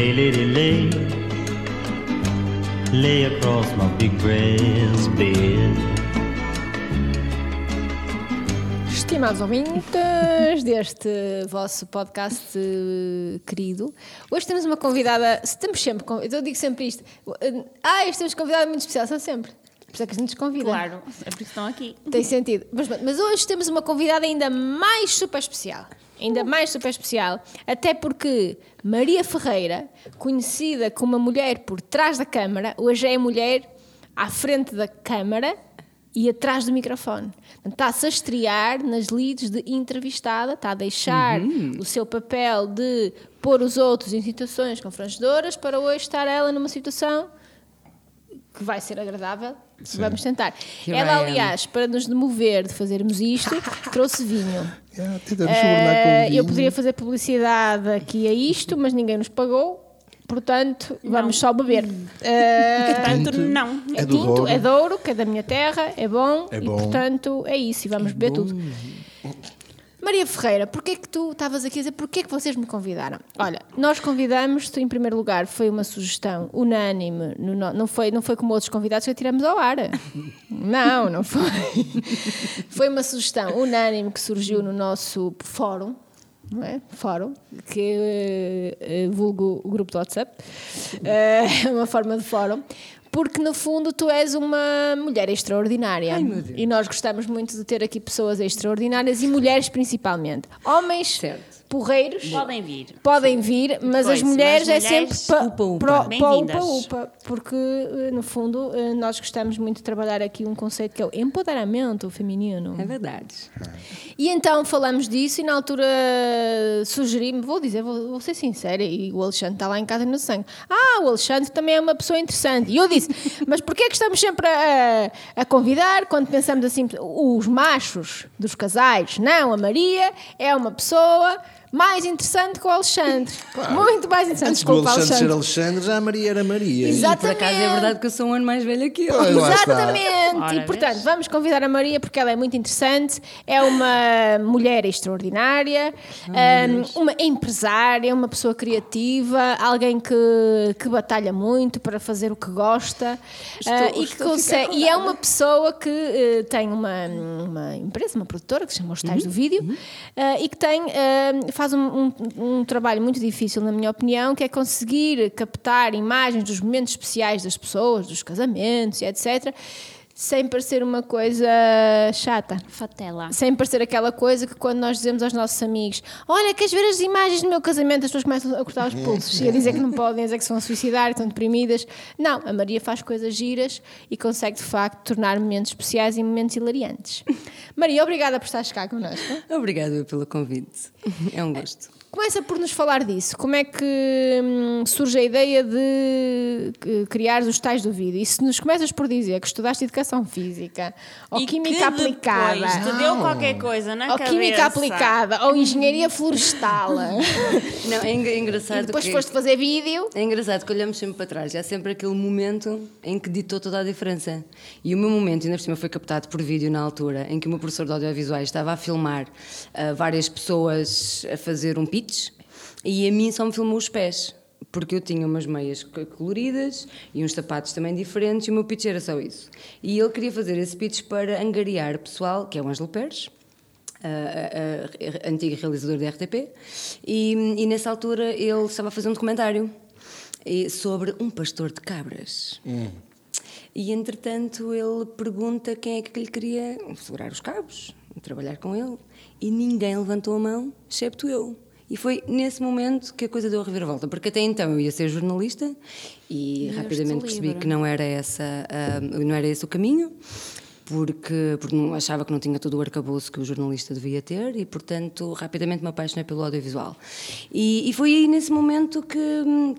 Lay, lady, lay. Lay across my big brass bed. Estimados ouvintes deste vosso podcast eh, querido, hoje temos uma convidada. Estamos sempre. Eu digo sempre isto. Ah, hoje temos convidada muito especial, são sempre. Por isso é que a gente nos convida. Claro, é por isso que estão aqui. Tem sentido. Mas, mas hoje temos uma convidada ainda mais super especial. Ainda mais super especial. Até porque Maria Ferreira, conhecida como uma mulher por trás da câmara, hoje é a mulher à frente da câmara e atrás do microfone. Está-se a estrear nas leads de entrevistada, está a deixar o seu papel de pôr os outros em situações confrangedoras para hoje estar ela numa situação que vai ser agradável. Vamos tentar. Here Ela, aliás, para nos demover de fazermos isto, trouxe vinho. Yeah, Eh, vinho. eu poderia fazer publicidade aqui a isto, mas ninguém nos pagou. Portanto, vamos só beber. Eh, Portanto, não. é É do tinto, Douro. é Douro, que é da minha terra, é bom, É e bom. portanto é isso, e vamos beber tudo. Maria Ferreira, porquê que tu estavas aqui a dizer, porquê que vocês me convidaram? Olha, nós convidamos-te, em primeiro lugar, foi uma sugestão unânime, no não, foi, não foi como outros convidados que tiramos ao ar. Não, não foi. Foi uma sugestão unânime que surgiu no nosso fórum, não é? Fórum, que eh, vulgo o grupo do WhatsApp, é uma forma de fórum, porque no fundo tu és uma mulher extraordinária. Ai, meu Deus. E nós gostamos muito de ter aqui pessoas extraordinárias e mulheres principalmente. Homens Certo. Porreiros Podem vir. podem vir, mas as Pois, mulheres mas é mulheres, sempre pa, upa, upa. pro- upa, upa, porque eh, no fundo eh, nós gostamos muito de trabalhar aqui um conceito que é o empoderamento feminino. É verdade. E então falamos disso e na altura sugeri-me, vou dizer, vou, vou ser sincera, e o Alexandre está lá em casa no sangue. Ah, o Alexandre também é uma pessoa interessante. E eu disse, mas porquê é que estamos sempre a, a convidar quando pensamos assim, os machos dos casais? Não, a Maria é uma pessoa mais interessante que o Alexandre. Muito mais interessante Antes que o Alexandre ser Alexandre. Alexandre, já a Maria era Maria. Exato. E por acaso é Exatamente. verdade que eu sou um ano mais velha que eu. Pois. Exatamente. Ora, e portanto, vês? vamos convidar a Maria porque ela é muito interessante, é uma mulher extraordinária, hum, uma empresária, uma pessoa criativa, alguém que, que batalha muito para fazer o que gosta Estou- ah, e que consegue. E é uma pessoa que eh, tem uma, uma empresa, uma produtora que se chama Os Tais do Vídeo ah, e que tem, ah, faz um, um- um trabalho muito difícil, na minha opinião, que é conseguir captar imagens dos momentos especiais das pessoas, dos casamentos e etc. Sem parecer uma coisa chata. Fatela. Sem parecer aquela coisa que quando nós dizemos aos nossos amigos Olha, queres ver as imagens do meu casamento? As pessoas começam a cortar os pulsos e a dizer que não podem, a dizer que se vão suicidar, que estão deprimidas. Não, a Maria faz coisas giras e consegue de facto tornar momentos especiais e momentos hilariantes. Maria, obrigada por estares cá connosco. Obrigada pelo convite. É um gosto. Começa por nos falar disso. Como é que hum, surge a ideia de criar os tais do vídeo? E se nos começas por dizer que estudaste Educação Física, ou E Química que aplicada, te deu qualquer coisa na ou cabeça. Química aplicada, ou Engenharia Florestal, Não, é engra- engraçado e depois que... foste fazer vídeo, É engraçado que olhamos sempre para trás. Há sempre aquele momento em que ditou toda a diferença. E o meu momento, ainda por cima, foi captado por vídeo na altura, em que o meu professor de audiovisuais estava a filmar ah, várias pessoas a fazer um e a mim só me filmou os pés. Porque eu tinha umas meias co- coloridas e uns sapatos também diferentes e o meu pitch era só isso. E ele queria fazer esse pitch para angariar pessoal, que é o Ângelo Pérez, a, a- a- antigo realizador da RTP, e, e nessa altura ele estava a fazer um documentário eh, sobre um pastor de cabras. E entretanto ele pergunta quem é que lhe queria segurar os cabos, trabalhar com ele, e ninguém levantou a mão, excepto eu. E foi nesse momento que a coisa deu a reviravolta, porque até então eu ia ser jornalista e rapidamente percebi livre. que não era, essa, ah, não era esse o caminho porque, porque achava que não tinha todo o arcabouço que o jornalista devia ter e, portanto, rapidamente me apaixonei pelo audiovisual. E, e foi aí nesse momento que,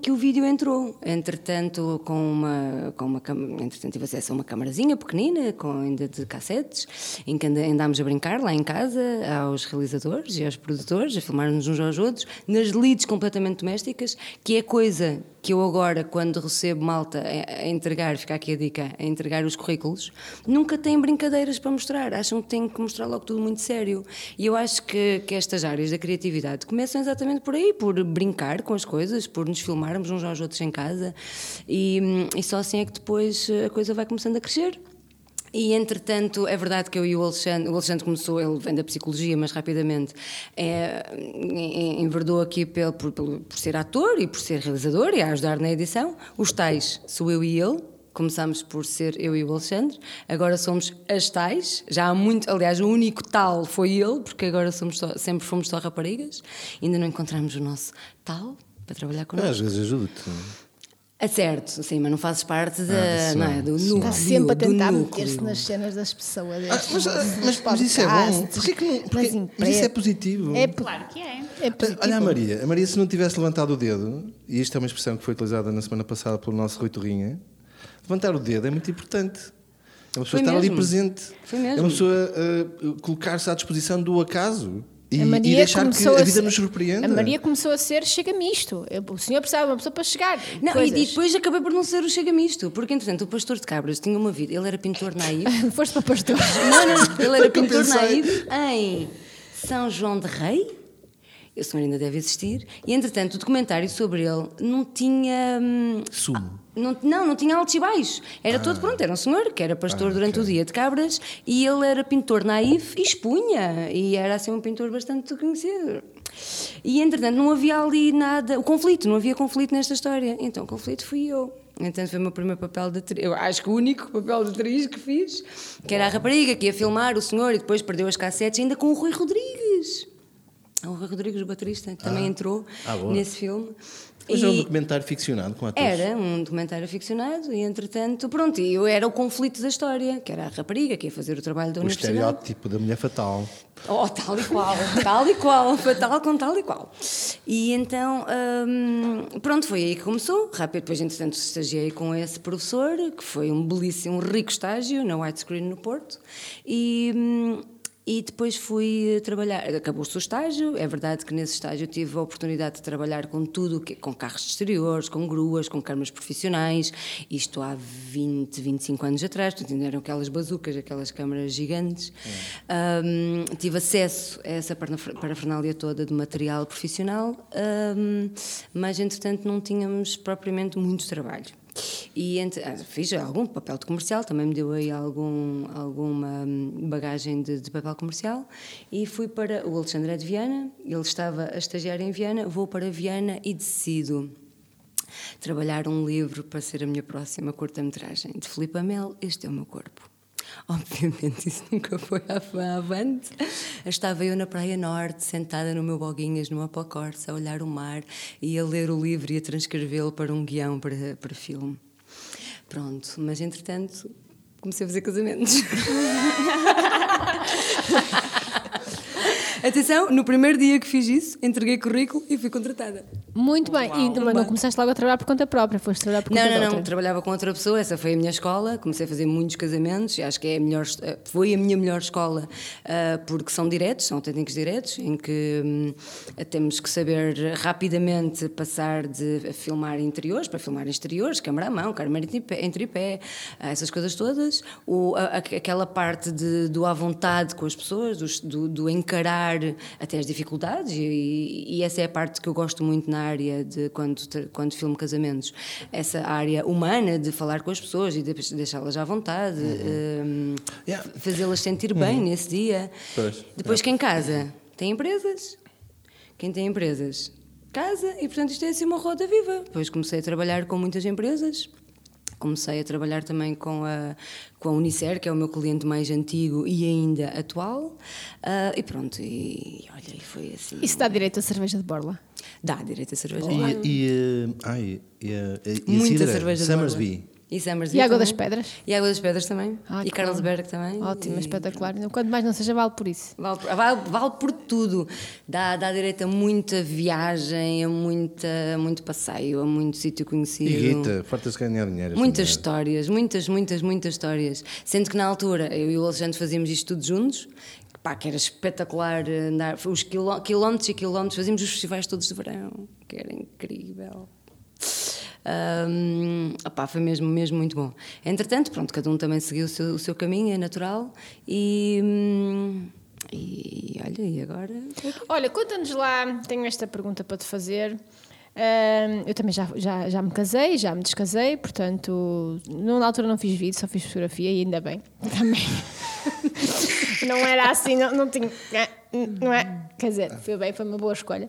que o vídeo entrou. Entretanto, com uma, com uma entretanto, tive acesso a uma camarazinha pequenina, com ainda de cassetes, em que andámos a brincar lá em casa, aos realizadores e aos produtores, a filmar-nos uns aos outros, nas leads completamente domésticas, que é coisa que eu agora, quando recebo malta a, entregar, fica aqui a dica, a entregar os currículos, nunca têm brincadeiras para mostrar, acham que têm que mostrar logo tudo muito sério. E eu acho que, que estas áreas da criatividade começam exatamente por aí, por brincar com as coisas, por nos filmarmos uns aos outros em casa, e, hum, e só assim é que depois a coisa vai começando a crescer. E entretanto, é verdade que eu e o Alexandre, o Alexandre começou, ele vem da psicologia, mas rapidamente é, en- enverdou aqui pelo, por, por ser ator e por ser realizador e a ajudar na edição. Os tais sou eu e ele. Começámos por ser eu e o Alexandre, agora somos as tais. Já há muito, aliás, o único tal foi ele, porque agora somos só- sempre fomos só raparigas. Ainda não encontramos o nosso tal para trabalhar connosco. Às vezes ajudo-te. É certo, sim, mas não fazes parte da, Ah, não é, do núcleo. Está sempre a tentar meter-se nas cenas das pessoas. Ah, mas, ah, mas- mas isso é bom. Porquê que não, porquê- mas isso é positivo. É, Claro que é. é positivo. Olha a Maria, a Maria se não tivesse levantado o dedo, e isto é uma expressão que foi utilizada na semana passada pelo nosso Rui Torrinha, levantar o dedo é muito importante. É uma pessoa Foi estar ali presente. Foi mesmo. É uma pessoa ah, colocar-se à disposição do acaso e, A e Maria deixar que começou a a vida ser- nos surpreenda. A Maria começou a ser chega-me isto. O senhor precisava de uma pessoa para chegar. Não, e, Coisas. e depois acabei por não ser o Chega Misto, porque entretanto o pastor de cabras tinha uma vida, ele era pintor naíve. Foste para pastor. não, não, ele era pintor naíve em São João de Rei. O senhor ainda deve existir. E entretanto o documentário sobre ele não tinha. hum, Sumo. Não, não, não tinha altos e baixos. Era todo pronto, era um senhor que era pastor Ah, durante o dia de cabras e ele era pintor naif e expunha. E era assim um pintor bastante conhecido. E entretanto não havia ali nada. O conflito, não havia conflito nesta história. Então o conflito fui eu. Então foi o meu primeiro papel de atriz. Eu acho que o único papel de atriz que fiz, que era a rapariga que ia filmar o senhor e depois perdeu as cassetes, ainda com o Rui Rodrigues. O Rui Rodrigues, o baterista, também entrou Ah, nesse filme. Mas é um documentário ficcionado com atores. era um documentário ficcionado e, entretanto, pronto, eu era o conflito da história, que era a rapariga que ia fazer o trabalho da O universidade. estereótipo da mulher fatal. Oh, tal e qual, tal e qual, fatal com tal e qual. E então, hum, pronto, foi aí que começou. Rápido, depois, entretanto, estagiei com esse professor, que foi um belíssimo, rico estágio na Widescreen no Porto. E. hum, e depois fui trabalhar, acabou-se o estágio, é verdade que nesse estágio tive a oportunidade de trabalhar com tudo, com carros de exteriores, com gruas, com câmaras profissionais, isto há 20, 25 anos atrás, portanto ainda eram aquelas bazucas, aquelas câmaras gigantes. Hum, tive acesso a essa parafernália toda de material profissional, hum, mas entretanto não tínhamos propriamente muito trabalho. E entre, ah, fiz algum papel de comercial, também me deu aí algum, alguma hum, bagagem de, de papel comercial. E fui para o Alexandre é de Viana, ele estava a estagiar em Viana, vou para Viana e decido trabalhar um livro para ser a minha próxima curta-metragem. De Filipe Amel, Este é o meu corpo. Obviamente isso nunca foi avante. Estava eu na Praia Norte, sentada no meu boguinhas, numa pacorça, a olhar o mar e a ler o livro e a transcrevê-lo para um guião para, para filme. Pronto, mas entretanto comecei a fazer casamentos. Atenção, no primeiro dia que fiz isso, entreguei currículo e fui contratada. Muito bem. E não, não começaste logo a trabalhar por conta própria, foste trabalhar por conta Não, não, não. outra. Trabalhava com outra pessoa, essa foi a minha escola. Comecei a fazer muitos casamentos e acho que é a melhor, foi a minha melhor escola ah, porque são diretos, são autênticos diretos, em que hum, temos que saber rapidamente passar de filmar interiores para filmar exteriores, câmara à mão, câmara em tripé, ah, essas coisas todas. O, aquela parte de, do à vontade com as pessoas, do, do encarar até as dificuldades, e, e essa é a parte que eu gosto muito na área de quando, quando filmo casamentos. Essa área humana de falar com as pessoas e de deixá-las à vontade, hum, Yeah. fazê-las sentir bem nesse dia. Pois. Depois, quem casa tem empresas. Quem tem empresas casa e, portanto, isto é assim uma roda viva. Depois comecei a trabalhar com muitas empresas. Comecei a trabalhar também com a, com a Unicer, que é o meu cliente mais antigo e ainda atual. Ah, e pronto, e, olha, e foi assim. Isso dá direito a cerveja de borla. Dá direito a cerveja. E, e, eh, ai, e, a- e a Muita cidra, cerveja de Summersby. E Summersby E Água também. das Pedras? E Água das Pedras também. Ah, e claro. Carlsberg também. Ótimo, E- espetacular. Quanto mais não seja, vale por isso. Vale, por- vale, vale por tudo. Dá, dá direito a muita viagem, a muita, muito passeio, a muito sítio conhecido. E Rita, farta-se ganhar dinheiro. Muitas histórias, muitas, muitas, muitas histórias. Sendo que na altura eu e o Alexandre fazíamos isto tudo juntos, que, pá, que era espetacular andar, os quiló- quilómetros e quilómetros, fazíamos os festivais todos de verão, que era incrível. Ahm, opá, foi mesmo, mesmo muito bom. Entretanto, pronto, cada um também seguiu o seu, o seu caminho, é natural. E, hum, e olha, e agora? Olha, conta-nos lá, tenho esta pergunta para te fazer. Eu também já, já, já me casei, já me descasei, portanto, não- na altura não fiz vídeo, só fiz fotografia e ainda bem. Também. não era assim, não, não tinha. Não é? Quer dizer, foi bem, foi uma boa escolha.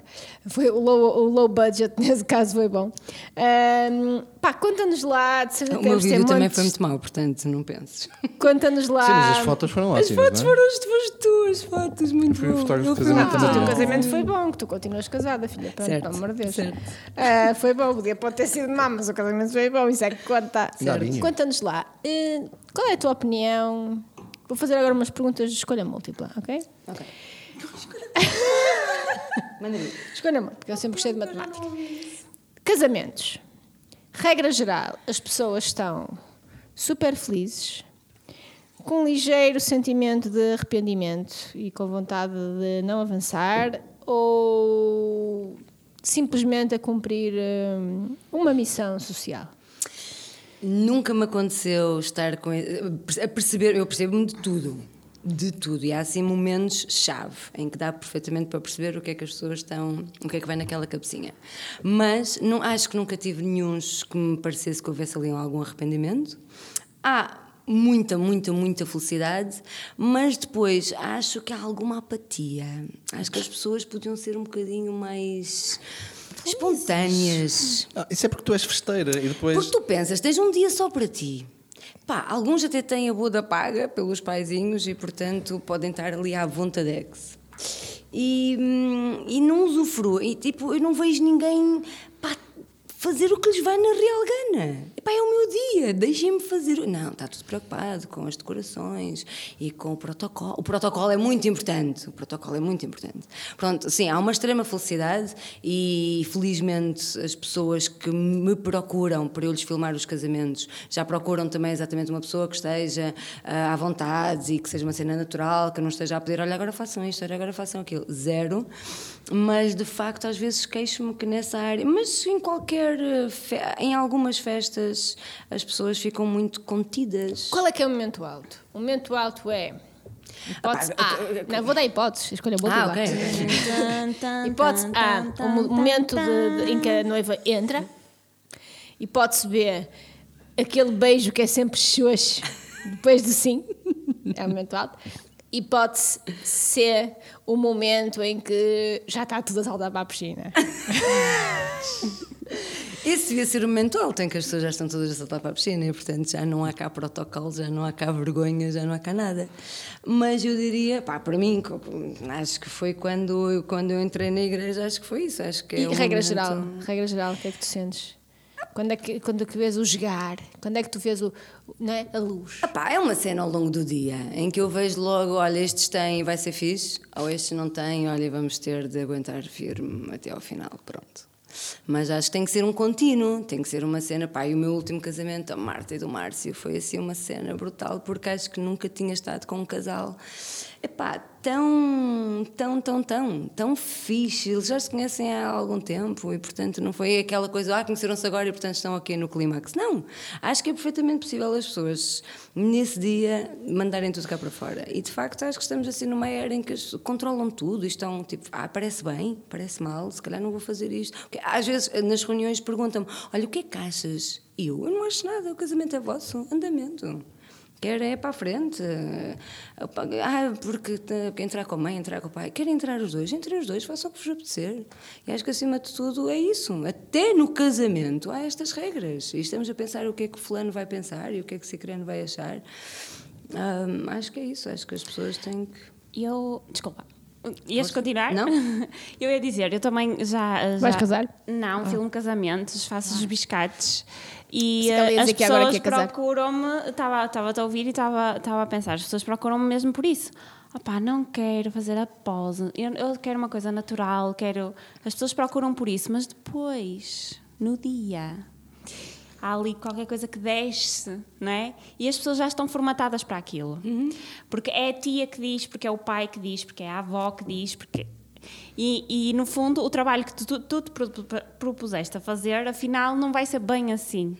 Foi o low, o low budget, nesse caso, foi bom. Ahm, pá, conta-nos lá, de certeza O meu vídeo também montes- foi muito mau, portanto, não penses. Conta-nos lá. Sim, mas as fotos foram As ótimas. fotos não é? foram as tuas, fotos, muito um bom. de fui casamento o teu casamento foi bom, que tu continuas casada, filha. Pronto, Certo, pelo amor de Deus. certo. Ah, foi bom, o dia pode ter sido mau, mas o casamento foi bom, isso é que conta. Certo. Conta-nos lá, eh, qual é a tua opinião? Vou fazer agora umas perguntas de escolha múltipla, ok? Ok. Escolha múltipla, porque eu sempre gostei de matemática. Casamentos. Regra geral, as pessoas estão super felizes, com um ligeiro sentimento de arrependimento e com vontade de não avançar, ou simplesmente a cumprir hum, uma missão social? Nunca me aconteceu estar com. a perceber, eu percebo-me de tudo. De tudo. E há assim momentos-chave em que dá perfeitamente para perceber o que é que as pessoas estão. o que é que vai naquela cabecinha. Mas não, acho que nunca tive nenhum que me parecesse que houvesse ali algum arrependimento. Há muita, muita, muita felicidade, mas depois acho que há alguma apatia. Acho que as pessoas podiam ser um bocadinho mais espontâneas. Ah, isso é porque tu és festeira e depois. Porque tu pensas, tens um dia só para ti. Pá, alguns até têm a boa da paga pelos paizinhos e, portanto, podem estar ali à vontadex. E, hum, e não usufruem. E, tipo, eu não vejo ninguém pá, fazer o que lhes vai na real gana. Epá, é o meu dia, deixem-me fazer. Não, está tudo preocupado com as decorações e com o protocolo. O protocolo é muito importante. O protocolo é muito importante. Pronto, sim, há uma extrema felicidade e felizmente as pessoas que me procuram para eu lhes filmar os casamentos já procuram também exatamente uma pessoa que esteja ah, à vontade e que seja uma cena natural, que não esteja a pedir, olha, agora façam isto, olha, agora façam aquilo. Zero. Mas de facto, às vezes queixo-me que nessa área, mas em qualquer. eh, em algumas festas as pessoas ficam muito contidas. Qual é que é o momento alto? O momento alto é. Hipótese Ah, A. Não, vou dar hipóteses, escolha múltipla. Ah, ok. Hipótese A, o mo- momento de- de- em que a noiva entra. Hipótese B, aquele beijo que é sempre xoxo depois do sim. É o momento alto. Hipótese C, o momento em que já está tudo a saltar para a piscina. Esse devia ser o momento alto em que as pessoas já estão todas a saltar para a piscina e, portanto, já não há cá protocolo, já não há cá vergonha, já não há cá nada. Mas eu diria, pá, para mim, acho que foi quando, eu- quando eu entrei na igreja, acho que foi isso. Acho que é E regra momento- geral, regra geral, o que é que tu sentes? Quando é que, quando é que vês o jogar? Quando é que tu vês o, é? a luz? Ah pá, é uma cena ao longo do dia em que eu vejo logo, olha, estes têm, vai ser fixe, ou estes não têm, olha, vamos ter de aguentar firme até ao final, pronto. Mas acho que tem que ser um contínuo, tem que ser uma cena, pá, e o meu último casamento, a Marta e do Márcio, foi assim uma cena brutal, porque acho que nunca tinha estado com um casal, epá, tão, tão, tão, tão, tão fixe, eles já se conhecem há algum tempo e, portanto, não foi aquela coisa, ah, conheceram-se agora e, portanto, estão aqui no clímax. Não, acho que é perfeitamente possível as pessoas, nesse dia, mandarem tudo cá para fora. E, de facto, acho que estamos assim numa era em que as, controlam tudo e estão, tipo, ah, parece bem, parece mal, se calhar não vou fazer isto. Porque, às vezes, nas reuniões, perguntam-me, olha, o que é que achas? E eu, eu não acho nada, o casamento é vosso, andamento. Quer é para a frente. Ah, porque entrar com a mãe, entrar com o pai. Quer entrar os dois, entrem os dois, façam o que vos apetecer. E acho que acima de tudo é isso. Até no casamento há estas regras. E estamos a pensar o que é que o fulano vai pensar e o que é que o cicrano vai achar. Acho que é isso. Acho que as pessoas têm que. Eu. Desculpa. Ias continuar? Não? Eu ia dizer, eu também já. já Vais casar? Ah. Não, filmo casamentos, faço os biscates. E as pessoas procuram-me. Estava a ouvir e estava estava a pensar, as pessoas procuram-me mesmo por isso. Opá, não quero fazer a pose. Eu, eu quero uma coisa natural, quero. As pessoas procuram por isso, mas depois, no dia, há ali qualquer coisa que desce, não é? E as pessoas já estão formatadas para aquilo. Porque é a tia que diz, porque é o pai que diz, porque é a avó que diz, porque. E, e, no fundo, o trabalho que tu, tu, te pro- pro- propuseste a fazer, afinal, não vai ser bem assim.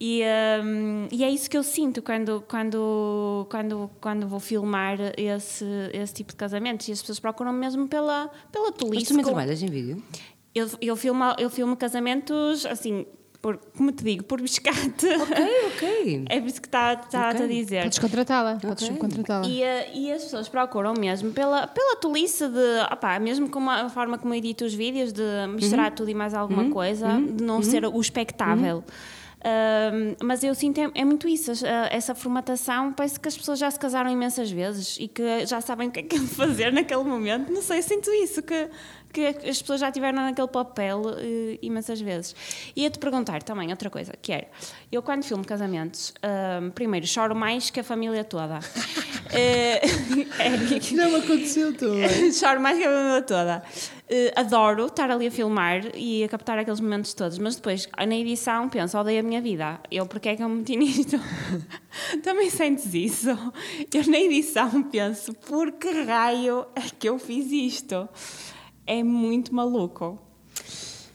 E, hum, e é isso que eu sinto quando, quando, quando, quando vou filmar esse, esse tipo de casamentos. E as pessoas procuram mesmo pela, pela Mas tolice. tu também trabalhas em vídeo? eu, eu, filmo, eu filmo casamentos, assim, por, como te digo, por biscate. Ok, ok. É por isso que está tá Ok. a dizer. Podes contratá-la, podes Ok. subcontratá-la. E, eh, e as pessoas procuram mesmo pela, pela tolice de, opá, mesmo com a forma como eu edito os vídeos, de misturar tudo e mais alguma coisa, de não ser o espectável. Ahm, mas eu sinto é, é muito isso, ah, essa formatação. Parece que as pessoas já se casaram imensas vezes e que já sabem o que é que é de fazer naquele momento. Não sei, sinto isso, que, que as pessoas já tiveram naquele papel eh, imensas vezes. E ia-te perguntar também outra coisa, que é, eu quando filmo casamentos, ahm, primeiro choro mais que a família toda. Já me aconteceu também. Choro mais que a família toda. Eh, adoro estar ali a filmar e a captar aqueles momentos todos, mas depois na edição penso, odeio a minha vida. Eu, porque é que eu me meti nisto? Também sentes isso? Eu na edição penso, por que raio é que eu fiz isto? É muito maluco.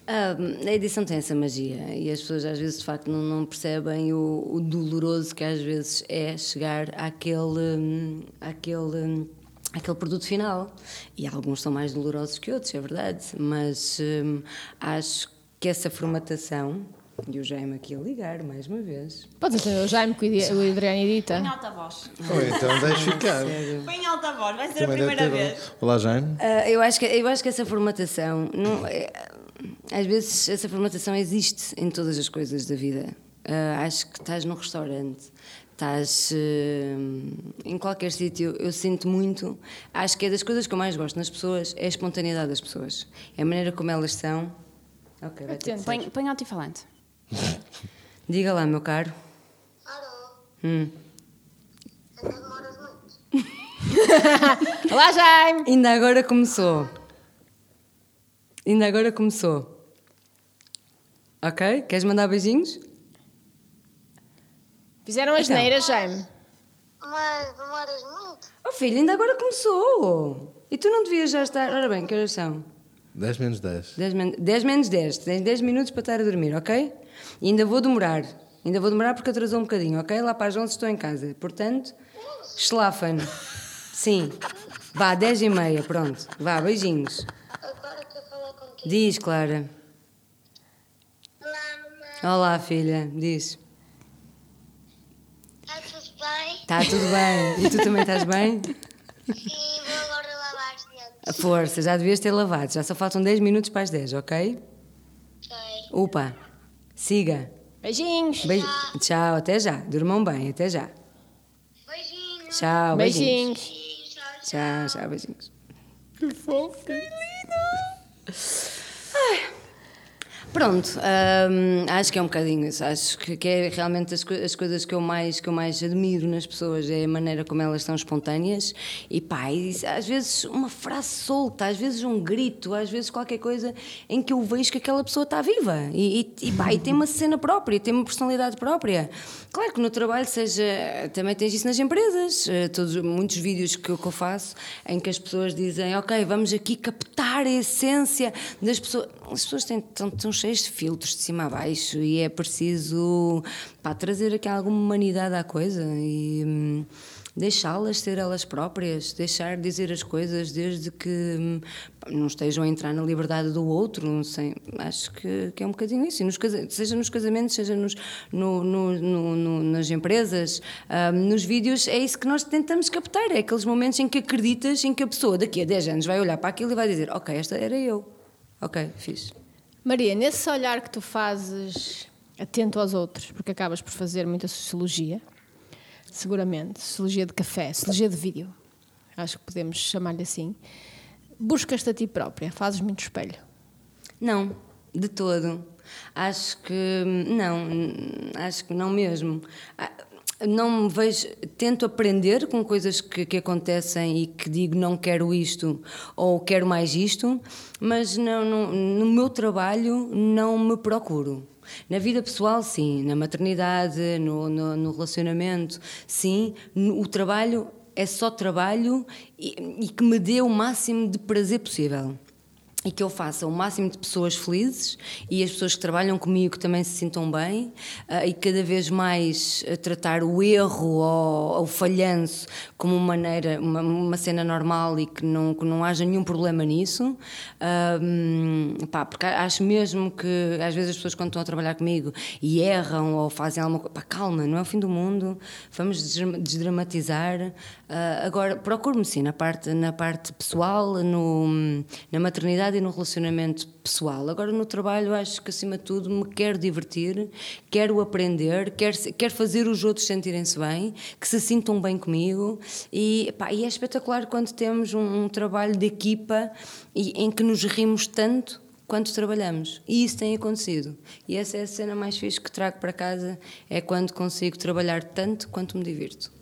A edição tem essa magia e as pessoas às vezes de facto não, não percebem o, o doloroso que às vezes é chegar àquele, hum, àquele, hum, àquele produto final. E alguns são mais dolorosos que outros, é verdade, mas hum, acho que essa formatação, e o Jaime aqui a ligar mais uma vez. Podes atender o Jaime, que o Adriano edita. Em alta voz. Ou então deixa ficar. Põe em alta voz, vai ser a Também deve primeira vez. Olá, Jaime. Ah, eu, acho que, eu acho que essa formatação, não, é- às vezes, essa formatação existe em todas as coisas da vida. Ah, acho que estás num restaurante, estás ah, em qualquer sítio, eu sinto muito. Acho que é das coisas que eu mais gosto nas pessoas é a espontaneidade das pessoas, é a maneira como elas são. Ok, vai ter que ser. Põe, põe altifalante. Diga lá, meu caro. Alô, Hum. ainda demoras muito? Olá, Jaime! Ainda agora começou. Ainda agora começou. Ok? Queres mandar beijinhos? Fizeram as Então. neiras, Jaime. Mas demoras muito? Oh filho, ainda agora começou. E tu não devias já estar. Ora bem, que horas são? 10 menos 10. 10, men 10 menos 10. Tens 10 minutos para estar a dormir, ok? E ainda vou demorar. Ainda vou demorar porque atrasou um bocadinho, ok? Lá para as 11 estou em casa. Portanto, schlafen. Sim. Vá, 10 e meia, pronto. Vá, beijinhos. Agora que eu falar contigo. Diz, Clara. Olá, mamãe. Olá, filha. Diz. Está tudo bem? Está tudo bem. E tu também estás bem? Sim, vou agora lavar os dentes. A força, já devias ter lavado. Já só faltam 10 minutos para as 10, ok? Ok. Upa. Siga. Beijinhos! Beijo. Tchau, até já. Durmam bem, até já. Beijinhos. Tchau, beijinhos. Beijinhos! Tchau, Tchau, tchau, beijinhos. Que fofo. Pronto, hum, acho que é um bocadinho isso. Acho que, que é realmente as, as coisas que eu, mais, que eu mais admiro nas pessoas é a maneira como elas são espontâneas e pá, às vezes uma frase solta, às vezes um grito, às vezes qualquer coisa em que eu vejo que aquela pessoa está viva e, e, e, pá, e tem uma cena própria, tem uma personalidade própria. Claro que no trabalho seja, também tens isso nas empresas, eh, todos, muitos vídeos que, eu- que eu faço em que as pessoas dizem, ok, vamos aqui captar a essência das pessoas. As pessoas têm, estão, estão cheias de filtros de cima a baixo e é preciso pá, trazer aqui alguma humanidade à coisa e hum, deixá-las ser elas próprias, deixar dizer as coisas desde que hum, não estejam a entrar na liberdade do outro. Sei, acho que, que é um bocadinho isso. Nos seja nos casamentos, seja nos, no- no- no- no- nas empresas, hum, nos vídeos, é isso que nós tentamos captar. É aqueles momentos em que acreditas em que a pessoa daqui a 10 anos vai olhar para aquilo e vai dizer: Ok, esta era eu. Ok, fiz. Maria, nesse olhar que tu fazes atento aos outros, porque acabas por fazer muita sociologia, seguramente, sociologia de café, sociologia de vídeo, acho que podemos chamar-lhe assim, buscas-te a ti própria, fazes muito espelho. Não, de todo. Acho que não, acho que não mesmo. Não me vejo, tento aprender com coisas que, que acontecem e que digo não quero isto ou quero mais isto, mas não, não- no meu trabalho não me procuro. Na vida pessoal, sim. Na maternidade, no, no, no relacionamento, sim. O trabalho é só trabalho e, e que me dê o máximo de prazer possível e que eu faça o máximo de pessoas felizes e as pessoas que trabalham comigo também se sintam bem ah, e cada vez mais ah, tratar o erro ou o falhanço como uma maneira, uma, uma cena normal e que não, que não haja nenhum problema nisso. Ah, pá, porque acho mesmo que às vezes as pessoas quando estão a trabalhar comigo e erram ou fazem alguma coisa, pá, calma, não é o fim do mundo, vamos desdra- desdramatizar. Ah, agora, procuro-me sim na parte, na parte pessoal, no, na maternidade e no relacionamento pessoal. Agora, no trabalho, acho que acima de tudo me quero divertir, quero aprender, quero, quero fazer os outros sentirem-se bem, que se sintam bem comigo. E, pá, e é espetacular quando temos um, um trabalho de equipa e, em que nos rimos tanto quanto trabalhamos. E isso tem acontecido. E essa é a cena mais fixe que trago para casa, é quando consigo trabalhar tanto quanto me divirto.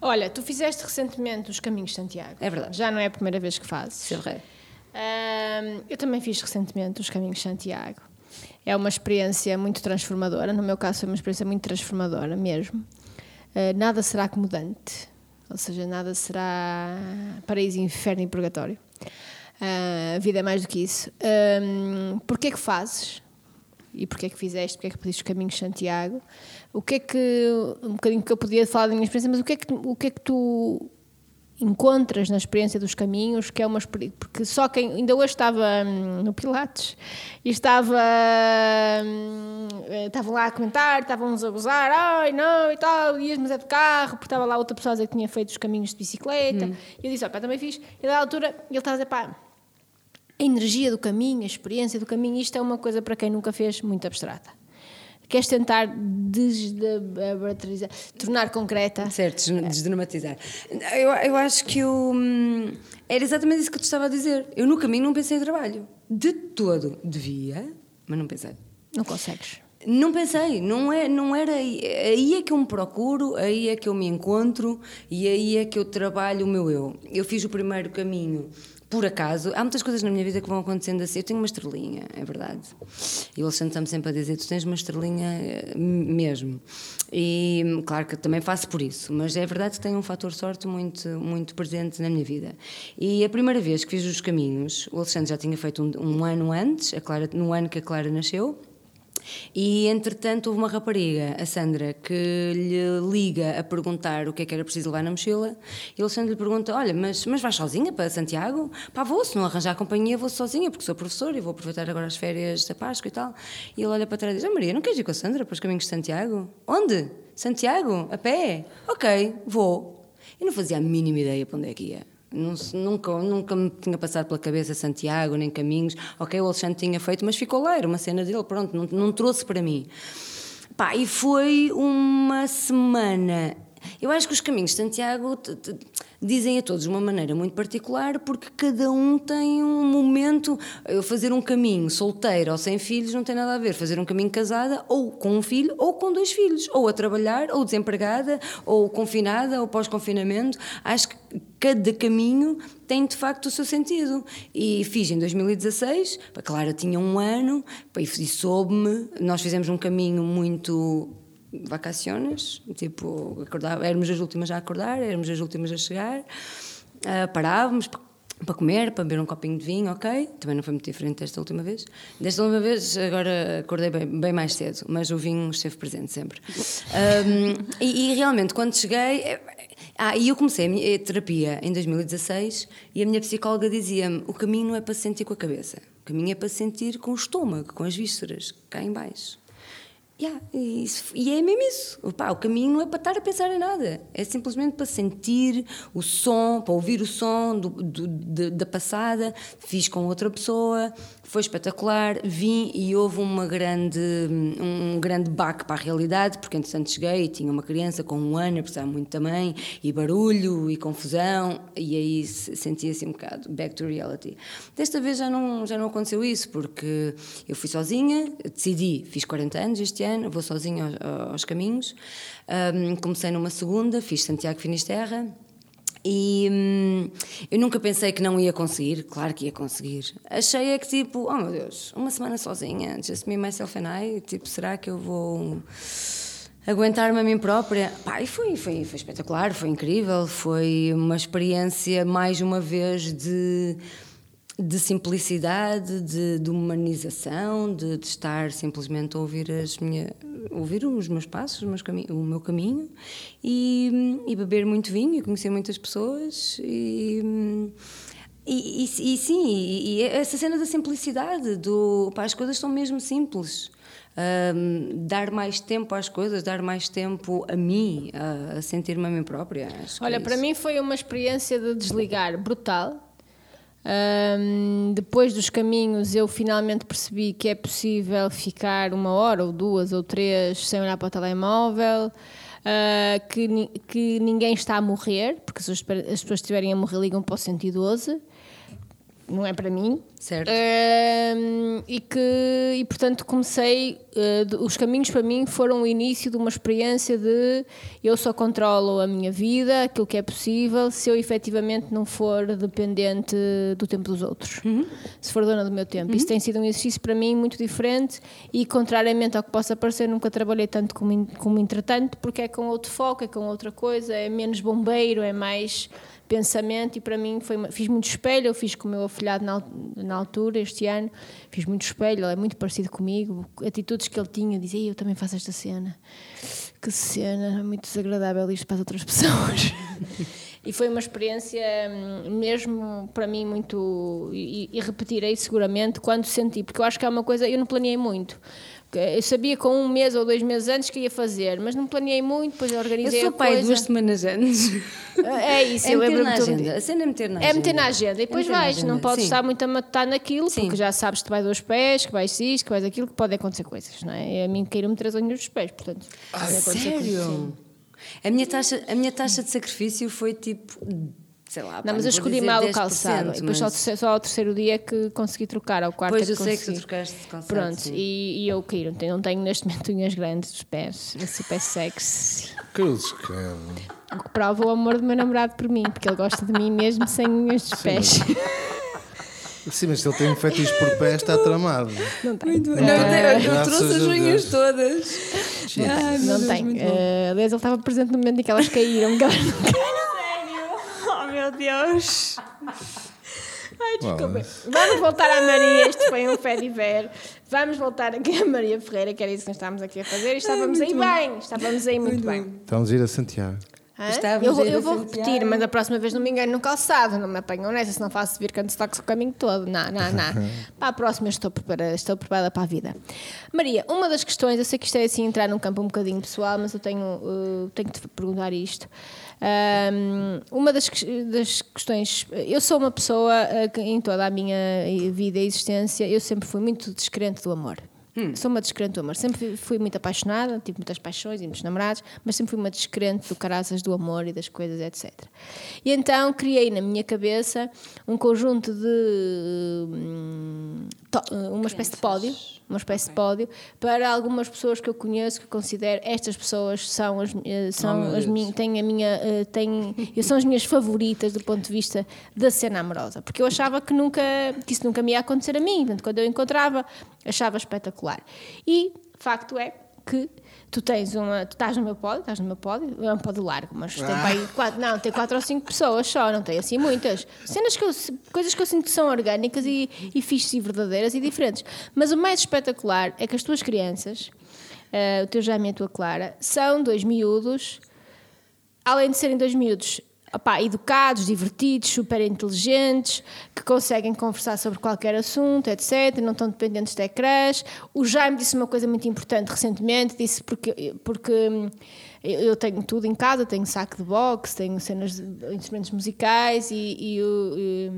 Olha, tu fizeste recentemente os Caminhos de Santiago. É verdade. Já não é a primeira vez que fazes. C'est vrai. Ahm, eu também fiz recentemente os Caminhos de Santiago. É uma experiência muito transformadora. No meu caso, foi uma experiência muito transformadora mesmo. Ah, nada será acomodante, ou seja, nada será paraíso, inferno e purgatório. Ah, a vida é mais do que isso. Um, porquê que fazes? E porquê é que fizeste? Porquê é que pediste os caminhos de Santiago? O que é que, um bocadinho que eu podia falar da minha experiência, mas o que é que, o que, é que tu encontras na experiência dos caminhos, que é uma experiência, porque só quem, ainda hoje estava hum, no Pilates e estava, hum, eh, estavam lá a comentar, estavam uns a gozar, ai não e tal, ias mas é de carro, porque estava lá outra pessoa a dizer que tinha feito os caminhos de bicicleta, e eu disse, ó pá, também fiz, e da altura ele estava a dizer, pá, a energia do caminho, a experiência do caminho, isto é uma coisa para quem nunca fez muito abstrata. Queres tentar desdramatizar, tornar concreta? Certo, des- desdramatizar. Eu, eu acho que eu. hum, Era exatamente isso que eu te estava a dizer. Eu no caminho não pensei em trabalho. De todo. Devia, mas não pensei. Não consegues. Não pensei, não, é, não era aí. Aí é que eu me procuro, aí é que eu me encontro e aí é que eu trabalho o meu eu. Eu fiz o primeiro caminho por acaso. Há muitas coisas na minha vida que vão acontecendo assim. Eu tenho uma estrelinha, é verdade. E o Alexandre está-me sempre a dizer: tu tens uma estrelinha eh, mesmo. E claro que também faço por isso, mas é verdade que tenho um fator sorte muito, muito presente na minha vida. E a primeira vez que fiz os caminhos, o Alexandre já tinha feito um, um ano antes, Clara, no ano que a Clara nasceu. E entretanto houve uma rapariga, a Sandra, que lhe liga a perguntar o que é que era preciso levar na mochila. E o Alexandre lhe pergunta: Olha, mas, mas vais sozinha para Santiago? Pá, vou, se não arranjar companhia, vou sozinha, porque sou professor e vou aproveitar agora as férias da Páscoa e tal. E ele olha para trás e diz: Ah, Maria, não queres ir com a Sandra para os caminhos de Santiago? Onde? Santiago? A pé? Ok, vou. Eu não fazia a mínima ideia para onde é que ia. Nunca, nunca me tinha passado pela cabeça Santiago, nem caminhos. Ok, o Alexandre tinha feito, mas ficou lá, era uma cena dele, pronto, não, não trouxe para mim. Pá, e foi uma semana. Eu acho que os caminhos de Santiago te- te- dizem a todos de uma maneira muito particular, porque cada um tem um momento. Fazer um caminho solteiro ou sem filhos não tem nada a ver. Fazer um caminho casada, ou com um filho, ou com dois filhos, ou a trabalhar, ou desempregada, ou confinada, ou pós-confinamento. Acho que cada caminho tem de facto o seu sentido. E fiz em 2016, a Clara tinha um ano, e soube-me, nós fizemos um caminho muito vacaciones, tipo, acordava, éramos as últimas a acordar, éramos as últimas a chegar, ah, parávamos pa- para comer, para beber um copinho de vinho, ok? Também não foi muito diferente desta última vez. Desta última vez, agora acordei bem, bem mais cedo, mas o vinho esteve presente sempre. Ahm, e, e realmente, quando cheguei. eh, Ah, e eu comecei a minha terapia em 2016 e a minha psicóloga dizia-me: o caminho não é para se sentir com a cabeça, o caminho é para se sentir com o estômago, com as vísceras, cá em baixo. Yeah, isso- e é mesmo isso. Pá, o caminho não é para estar a pensar em nada. É simplesmente para sentir o som, para ouvir o som do- do- de- da passada. Fiz com outra pessoa, foi espetacular. Vim e houve uma grande, um grande baque para a realidade, porque entretanto cheguei e tinha uma criança com um ano, a precisar muito também, e barulho e confusão, e aí se- senti assim um bocado back to reality. Desta vez já não, já não aconteceu isso, porque eu fui sozinha, decidi, fiz 40 anos este ano, vou sozinha aos, aos caminhos. Ahm, comecei numa segunda, fiz Santiago Finisterra. E hum, eu nunca pensei que não ia conseguir, claro que ia conseguir. Achei é que tipo, oh meu Deus, uma semana sozinha, just me, myself and I, tipo, será que eu vou aguentar-me a mim própria. Pá, e foi, foi, foi espetacular, foi incrível, foi uma experiência, mais uma vez, de, de simplicidade, de, de humanização, de, de estar simplesmente a ouvir, as minha, ouvir os meus passos, os meus o meu caminho e, e beber muito vinho e conhecer muitas pessoas e. E, e- sim, e, essa cena da simplicidade, do pá, as coisas são mesmo simples. Ahm, dar mais tempo às coisas, dar mais tempo a mim, a, a sentir-me a mim própria. Olha, é para mim foi uma experiência de desligar brutal. Ahm, depois dos caminhos, eu finalmente percebi que é possível ficar uma hora, ou duas, ou três sem olhar para o telemóvel. ah, que, que ninguém está a morrer, porque se as pessoas estiverem a morrer, ligam para o 112. Não é para mim. Certo. Ahm, e que e portanto comecei de- os caminhos para mim foram o início de uma experiência de eu só controlo a minha vida aquilo que é possível se eu efetivamente não for dependente do tempo dos outros. Se for dona do meu tempo. Isso tem sido um exercício para mim muito diferente e contrariamente ao que possa parecer nunca trabalhei tanto como, como entretanto porque é com outro foco é com outra coisa é menos bombeiro é mais pensamento e para mim foi fiz muito espelho, eu fiz com o meu afilhado na, na altura, este ano, fiz muito espelho, ele é muito parecido comigo, atitudes que ele tinha, dizia, "Ei, eu também faço esta cena. Que cena, muito desagradável isto para as outras pessoas. e foi uma experiência hum, mesmo para mim muito e, e repetirei seguramente quando senti, porque eu acho que é uma coisa, eu não planeei muito. Eu sabia com um mês ou dois meses antes que ia fazer, mas não planeei muito, depois Eu organizei sou a pai duas semanas antes. É isso, É eu lembro-me na todo agenda. dia. A cena é meter na É agenda. meter na agenda e depois É meter na vais, não podes sim. estar muito a matar naquilo, Sim. porque já sabes que te vai dois pés, que vais isto, que vais aquilo, que pode acontecer coisas, não é? A mim queiram-me três unhas dos pés, portanto. sim. Sério? A minha, taxa, a minha taxa de sacrifício foi tipo, sei lá. pá, Não, mas eu escolhi mal o 10%, calçado. E depois só, ao mas- terceiro- só ao terceiro dia é que consegui trocar, ao quarto Pois é eu que sei que tu consegui. trocaste de calçado. Pronto, sim. e, e eu caí, não tenho, não tenho neste momento unhas grandes dos pés, é super sexy. Cruzes, cara. O que prova o amor do meu namorado por mim, porque ele gosta de mim mesmo sem unhas dos pés. Sim, mas se ele tem um fetiche por pé, está tramado. Não tem. Muito. Não, eu, tenho- eu trouxe as unhas todas. Meu Não Deus, tem. Eh, aliás, ele estava presente no momento em que elas caíram. que elas não Sério? Meu Deus! Ai, desculpa. Vamos voltar à Maria. Isto foi um fé de ver. Vamos voltar aqui à Maria Ferreira, que era isso que nós estávamos aqui a fazer. E estávamos aí bem. Estávamos aí muito, bem. Estamos a ir a Santiago. Hã? Estávamos Eu, vou- a ir eu a vou Santiago. repetir, mas da próxima vez não me engano no calçado. Não me apanham nessa, senão faço vir canto o caminho todo. Não, não, não. para a próxima estou preparada, estou preparada para a vida. Maria, uma das questões, eu sei que isto é assim entrar num campo um bocadinho pessoal, mas eu tenho, uh, tenho que te perguntar isto. Ahm, uma das, das questões, eu sou uma pessoa uh, que em toda a minha vida e existência, eu sempre fui muito descrente do amor. Sou uma descrente do amor. Sempre fui- muito apaixonada, tive muitas paixões e muitos namorados, mas sempre fui uma descrente do caraças do amor e das coisas, etc. E então criei na minha cabeça um conjunto de. hum, uma espécie de pódio. Uma espécie de pódio para algumas pessoas que eu conheço, que eu considero estas pessoas são as, eh, são meu as minhas têm a minha eh, têm, eu são as minhas favoritas do ponto de vista da cena amorosa porque eu achava que nunca que isso nunca me ia acontecer a mim portanto, quando eu encontrava achava espetacular. E facto é que tu tens uma tu estás no meu pódio estás no meu pódio é um pódio largo mas tem para aí quatro, não tem quatro ou cinco pessoas só não tem assim muitas. Cenas que eu, coisas que eu sinto que são orgânicas e, e fixes e verdadeiras e diferentes. Mas o mais espetacular é que as tuas crianças eh, o teu Jaime e a tua Clara são dois miúdos além de serem dois miúdos opá, educados, divertidos, super inteligentes, que conseguem conversar sobre qualquer assunto, etc., não estão dependentes de ecrãs. O Jaime disse uma coisa muito importante recentemente, disse porque, porque hum, eu tenho tudo em casa, tenho saco de boxe, tenho cenas de instrumentos musicais e, e e,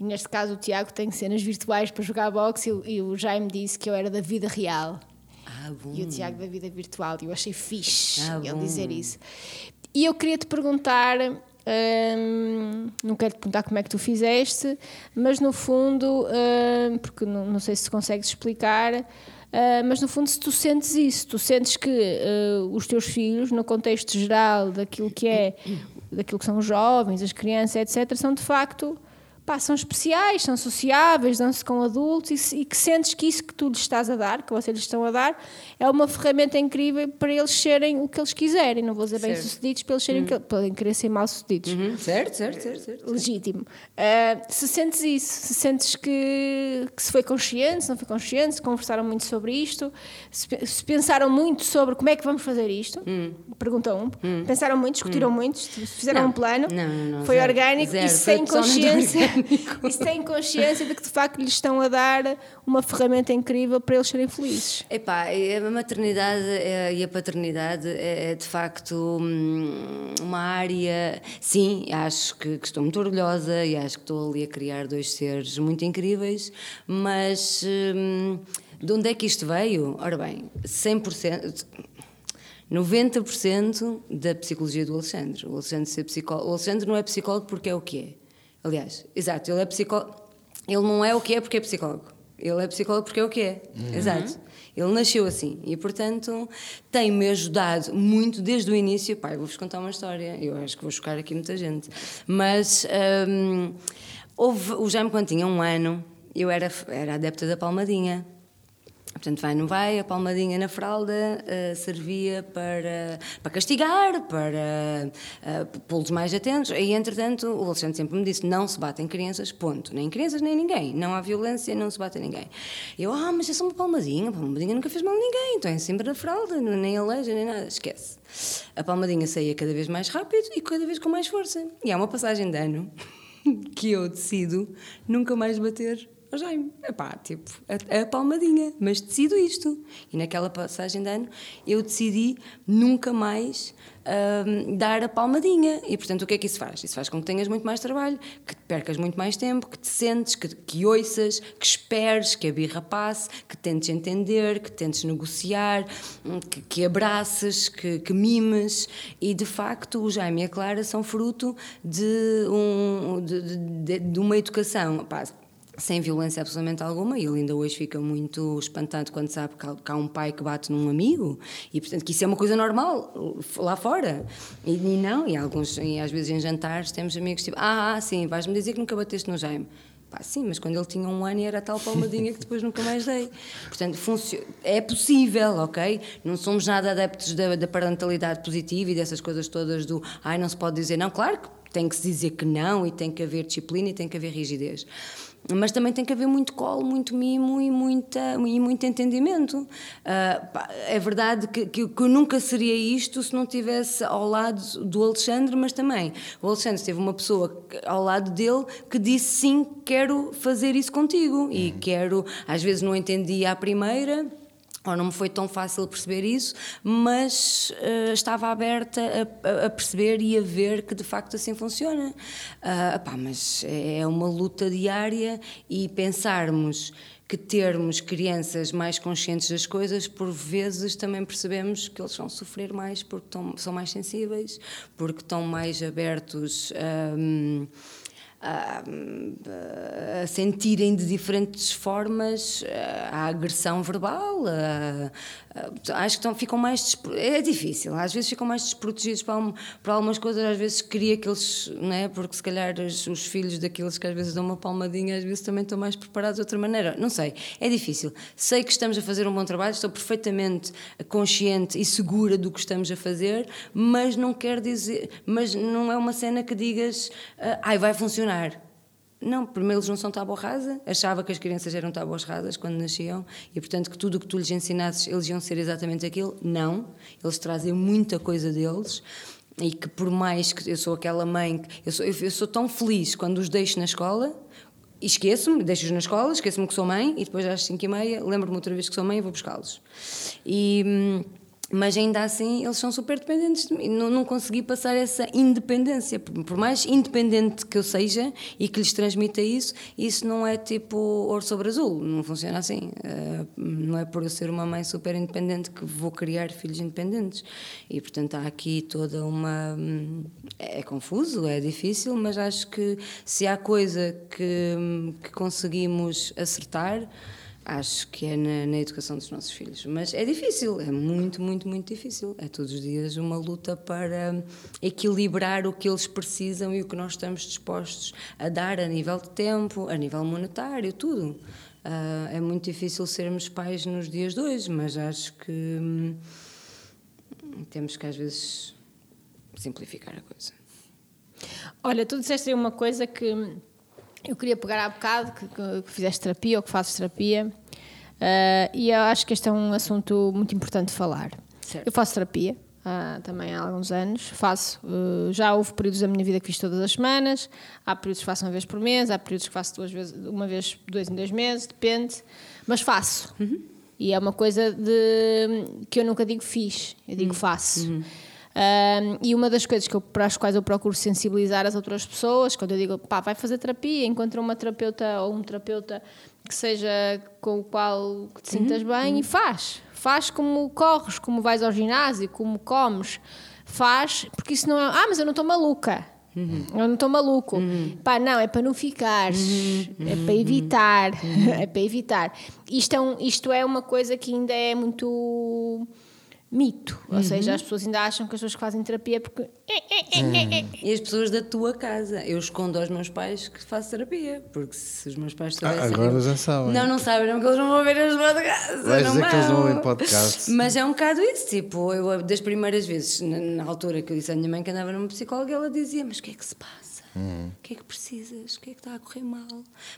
e neste caso o Tiago tem cenas virtuais para jogar boxe e, o- e o Jaime disse que eu era da vida real. Ah. E o Tiago da vida virtual. E eu achei fixe Ah, ele bom. dizer isso. E eu queria te perguntar. Não quero te perguntar como é que tu fizeste, mas no fundo, porque não, não sei se consegues explicar, mas no fundo, se tu sentes isso, tu sentes que hum, os teus filhos, no contexto geral daquilo que é, daquilo que são os jovens, as crianças, etc., são de facto pá, são especiais, são sociáveis, dão-se com adultos e, e que sentes que isso que tu lhes estás a dar, que vocês lhes estão a dar, é uma ferramenta incrível para eles serem o que eles quiserem. Não vou dizer bem Certo. sucedidos, para eles serem o que podem querer ser mal sucedidos. Uhum, Certo, certo, certo, certo. Legítimo. Ah, se sentes isso, se sentes que, que se foi consciente, se não foi consciente, se conversaram muito sobre isto, se, se pensaram muito sobre como é que vamos fazer isto, pergunta um, pensaram muito, discutiram muito, se fizeram Não. um plano, Não, não, não, foi zero. orgânico Zero. e Foi sem consciência, e sem consciência de que de facto lhes estão a dar uma ferramenta incrível para eles serem felizes. Epá, a maternidade eh, e a paternidade é, é, de facto hum, uma área. Sim, acho que, que estou muito orgulhosa e acho que estou ali a criar dois seres muito incríveis, mas hum, de onde é que isto veio? Ora bem, 100%. 90% da psicologia do Alexandre. O Alexandre, ser psicólogo, o Alexandre não é psicólogo porque é o que é. Aliás, exato, ele é psicólogo. Ele não é o que é porque é psicólogo. Ele é psicólogo porque é o que é. Exato. Ele nasceu assim e, portanto, tem-me ajudado muito desde o início. Pai, vou-vos contar uma história. Eu acho que vou chocar aqui muita gente. Mas hum, houve, o Jaime, quando tinha um ano, eu era, era adepta da palmadinha. Portanto, vai, não vai, a palmadinha na fralda eh, servia para, para castigar, para eh, pô-los mais atentos. E, entretanto, o Alexandre sempre me disse: não se batem crianças, ponto. Nem crianças, nem ninguém. Não há violência, não se bate a ninguém. Eu, ah, mas é só uma palmadinha, a palmadinha nunca fez mal a ninguém, então é sempre na fralda, nem aleija, nem nada. Esquece. A palmadinha saía cada vez mais rápido e cada vez com mais força. E há uma passagem de ano que eu decido nunca mais bater ao Jaime. Epá, tipo, a, a palmadinha, mas decido isto. E naquela passagem de ano eu decidi nunca mais ahm, dar a palmadinha. E portanto, o que é que isso faz? Isso faz com que tenhas muito mais trabalho, que percas muito mais tempo, que te sentes, que, que ouças, que esperes, que a birra passe, que tentes entender, que tentes negociar, hum, que, que abraces, que, que mimes. E de facto, o Jaime e a Clara são fruto de, um, de, de- de- de uma educação. pá, sem violência absolutamente alguma, e ele ainda hoje fica muito espantado quando sabe que há, um pai que bate num amigo, e portanto que isso é uma coisa normal lá fora. E, e não, e, alguns, e às vezes em jantares temos amigos tipo, ah, ah sim, vais-me dizer que nunca bateste no Jaime. Pá, sim, mas quando ele tinha um ano era tal palmadinha que depois nunca mais dei. Portanto, é possível, ok? Não somos nada adeptos da, da parentalidade positiva e dessas coisas todas do ai, não se pode dizer não. Claro que tem que se dizer que não e tem que haver disciplina e tem que haver rigidez. Mas também tem que haver muito colo, muito mimo e, muita, e muito entendimento. Ah, pá, é verdade que, que, que eu nunca seria isto se não tivesse ao lado do Alexandre, mas também o Alexandre teve uma pessoa ao lado dele que disse sim, quero fazer isso contigo e quero, às vezes não entendia à primeira. Ou não me foi tão fácil perceber isso, mas eh, estava aberta a, a- a perceber e a ver que de facto assim funciona. Ah, pá, mas é uma luta diária e pensarmos que termos crianças mais conscientes das coisas, por vezes também percebemos que eles vão sofrer mais porque são mais sensíveis, porque estão mais abertos hum, a, sentirem de diferentes formas a agressão verbal. a- acho que estão, ficam mais. É difícil, às vezes ficam mais desprotegidos para, algum- para algumas coisas, às vezes queria que eles. Não é? Porque se calhar os, os filhos daqueles que às vezes dão uma palmadinha, às vezes também estão mais preparados de outra maneira. Não sei, é difícil. Sei que estamos a fazer um bom trabalho, estou perfeitamente consciente e segura do que estamos a fazer, mas não quer dizer. Mas não é uma cena que digas, ah, ai, vai funcionar. Não, primeiro eles não são tábua rasa, achava que as crianças eram tábuas rasas quando nasciam e, portanto, que tudo o que tu lhes ensinasses eles iam ser exatamente aquilo. Não, eles trazem muita coisa deles e que, por mais que eu sou aquela mãe, que- eu sou, eu, eu sou tão feliz quando os deixo na escola. Esqueço-me, deixo-os na escola, esqueço-me que sou mãe e depois às 5 e meia lembro-me outra vez que sou mãe e vou buscá-los. E, hum, mas ainda assim eles são super dependentes de mim. Não, não consegui passar essa independência. Por por mais independente que eu seja e que lhes transmita isso, isso não é tipo ouro sobre azul. Não funciona assim. Eh, não é por eu ser uma mãe super independente que vou criar filhos independentes. E portanto há aqui toda uma. hum, É, é confuso, é difícil, mas acho que se há coisa que, hum, que conseguimos acertar Acho que é na, na educação dos nossos filhos. Mas é difícil, é muito, muito, muito difícil. É todos os dias uma luta para equilibrar o que eles precisam e o que nós estamos dispostos a dar a nível de tempo, a nível monetário, tudo. Ah, é muito difícil sermos pais nos dias de hoje, mas acho que hum, temos que às vezes simplificar a coisa. Olha, tu disseste aí uma coisa que eu queria pegar há bocado, que, que- que fizeste terapia ou que fazes terapia, ah, e eu acho que este é um assunto muito importante de falar. Certo. Eu faço terapia há, também há alguns anos, faço, eh, já houve períodos da minha vida que fiz todas as semanas, há períodos que faço uma vez por mês, há períodos que faço duas vezes, uma vez, dois em dois meses, depende, mas faço. E é uma coisa de, que eu nunca digo fiz, eu digo faço. Um, e uma das coisas que eu, para as quais eu procuro sensibilizar as outras pessoas, quando eu digo, pá, vai fazer terapia, encontra uma terapeuta ou um terapeuta que seja com o qual te sintas bem e faz. Faz como corres, como vais ao ginásio, como comes. Faz, porque isso não é. Ah, mas eu não estou maluca. Eu não estou maluco. Pá, não, é para não ficares. É para evitar. é para evitar. Isto é, um- isto é uma coisa que ainda é muito mito. Ou seja, as pessoas ainda acham que as pessoas que fazem terapia é porque. é. E as pessoas da tua casa. Eu escondo aos meus pais que faço terapia, porque se os meus pais soubessem. agora eu- já sabem. Não, não sabem, não, porque eles não vão ver as podcasts. Vais dizer que eles não ouvem podcast. Mas é um bocado isso, tipo, eu das primeiras vezes, na, na altura que eu disse à minha mãe que andava numa psicóloga, ela dizia: Mas o que é que se passa? O que é que precisas? O que é que está a correr mal?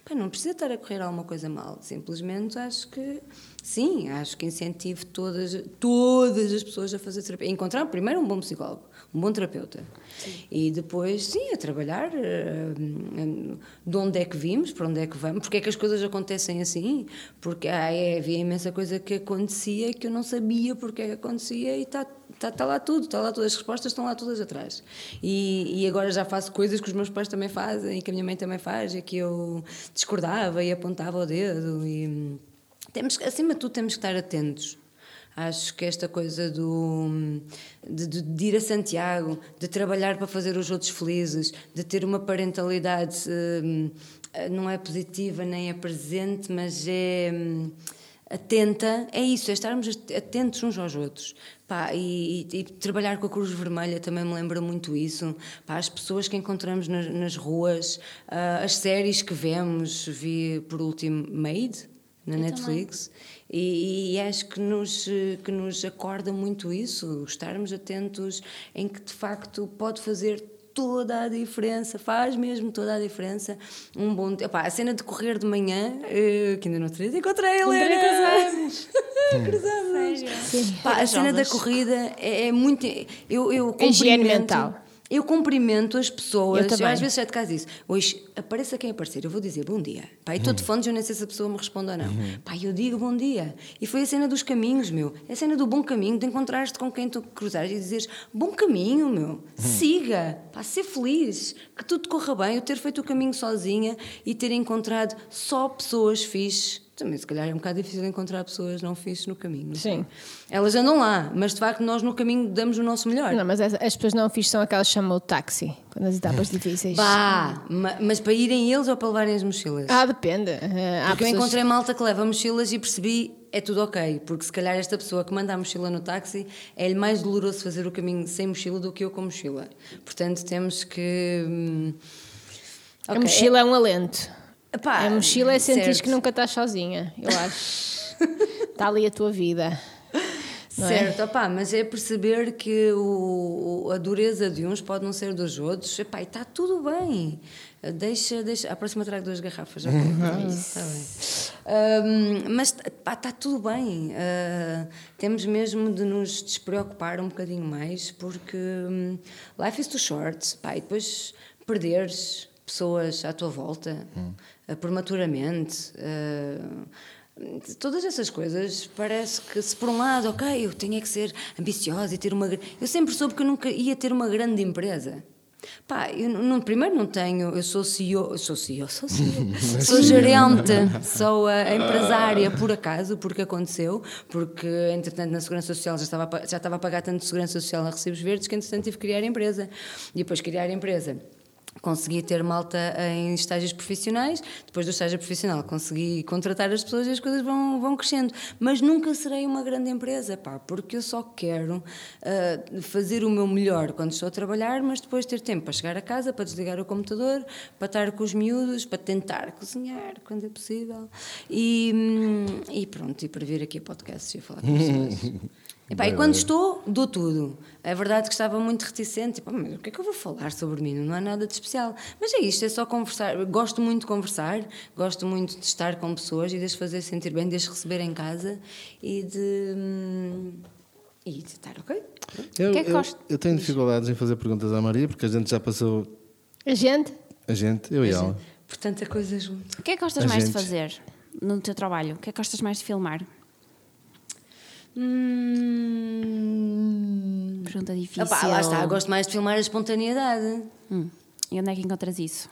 Pá, não precisa estar a correr alguma coisa mal, simplesmente acho que sim, acho que incentivo todas, todas as pessoas a fazer terapia. Encontrar primeiro um bom psicólogo, um bom terapeuta. E depois, sim, a trabalhar eh, de onde é que vimos, para onde é que vamos, porque é que as coisas acontecem assim, porque ah, é, havia imensa coisa que acontecia que eu não sabia porque é que acontecia e está tá, tá lá tudo, está lá todas as respostas, estão lá todas atrás. E, e agora já faço coisas que os meus pais também fazem e que a minha mãe também faz e que eu discordava e apontava o dedo e temos, acima de tudo temos que estar atentos. Acho que esta coisa do, de, de- de ir a Santiago, de trabalhar para fazer os outros felizes, de ter uma parentalidade hum, não é positiva nem é presente, mas é hum, atenta, é isso, é estarmos atentos uns aos outros. Pá, e, e- e trabalhar com a Cruz Vermelha também me lembra muito isso. Pá, as pessoas que encontramos nas, nas ruas, ah, as séries que vemos, vi por último Made na Netflix e, e acho que nos, que nos acorda muito isso, estarmos atentos em que de facto pode fazer toda a diferença, faz mesmo toda a diferença. Um bom epá, a cena de correr de manhã, eh, que ainda não te encontrei a Helena. Cruzamos. Pá, a cena da corrida é, é muito. Eu, eu Higiene mental. Eu cumprimento as pessoas. Eu também. às vezes sai de casa disso. Hoje, apareça quem aparecer, eu vou dizer bom dia. E estou de fones, eu nem sei se a pessoa me responde ou não. Pá, eu digo bom dia. E foi a cena dos caminhos, meu. É a cena do bom caminho, de encontrar-te com quem tu cruzares e dizeres bom caminho, meu. Siga. Pá, ser feliz. Que tudo corra bem. Eu ter feito o caminho sozinha e ter encontrado só pessoas fixes. Também, se calhar, é um bocado difícil encontrar pessoas não fixes no caminho. Sim. Elas andam lá, mas de facto nós no caminho damos o nosso melhor. Não, mas as, as pessoas não fixas são aquelas que chamam o táxi, quando as etapas difíceis. Bah, ma- mas para irem eles ou para levarem as mochilas? Ah, depende. Há porque eu pessoas- encontrei malta que leva mochilas e percebi é tudo ok, porque se calhar esta pessoa que manda a mochila no táxi é-lhe mais doloroso fazer o caminho sem mochila do que eu com mochila. Portanto, temos que. hum, A ok, mochila é, um alento. É- pá, a mochila é sentir certo. que nunca estás sozinha, eu acho. Está ali a tua vida. não é? Certo, opá, mas é perceber que o, a dureza de uns pode não ser dos outros. Epá, e está tudo bem. Deixa, deixa. A próxima trago duas garrafas, ok? Está bem. Ahm, mas está tudo bem. Ah, temos mesmo de nos despreocupar um bocadinho mais, porque hum, life is too short. Pá, e depois perderes pessoas à tua volta ah, prematuramente. ah, Todas essas coisas, parece que se por um lado, ok, eu tenho é que ser ambiciosa e ter uma. Eu sempre soube que eu nunca ia ter uma grande empresa. Pá, eu não, primeiro não tenho, eu sou CEO, sou CEO, sou CEO, sou gerente, sou a empresária por acaso, porque aconteceu, porque entretanto na Segurança Social já estava, a já estava a pagar tanto de Segurança Social a recibos verdes que entretanto tive que criar a empresa. E depois criar a empresa Consegui ter malta em estágios profissionais, depois do estágio profissional consegui contratar as pessoas e as coisas vão, vão crescendo. Mas nunca serei uma grande empresa, pá, porque eu só quero ah, fazer o meu melhor quando estou a trabalhar, mas depois ter tempo para chegar a casa, para desligar o computador, para estar com os miúdos, para tentar cozinhar quando é possível. E, hum, e pronto, e para vir aqui a podcasts e falar com pessoas. Epá, e quando estou, dou tudo. É verdade que estava muito reticente, tipo, "Ah, mas o que é que eu vou falar sobre mim? Não há nada de especial. Mas é isto, é só conversar. Gosto muito de conversar, gosto muito de estar com pessoas e de as fazer sentir bem, de as receber em casa e de. hum, e de estar ok. Eu, que é que eu- gosta? eu tenho dificuldades em fazer perguntas à Maria, porque a gente já passou, A gente? a gente, eu e ela. Por tanta coisa junto. O que é que gostas A mais de gente. fazer no teu trabalho? O que é que gostas mais de filmar? Hum... Pergunta difícil. Opá, lá está, gosto mais de filmar a espontaneidade. Hum. E onde é que encontras isso?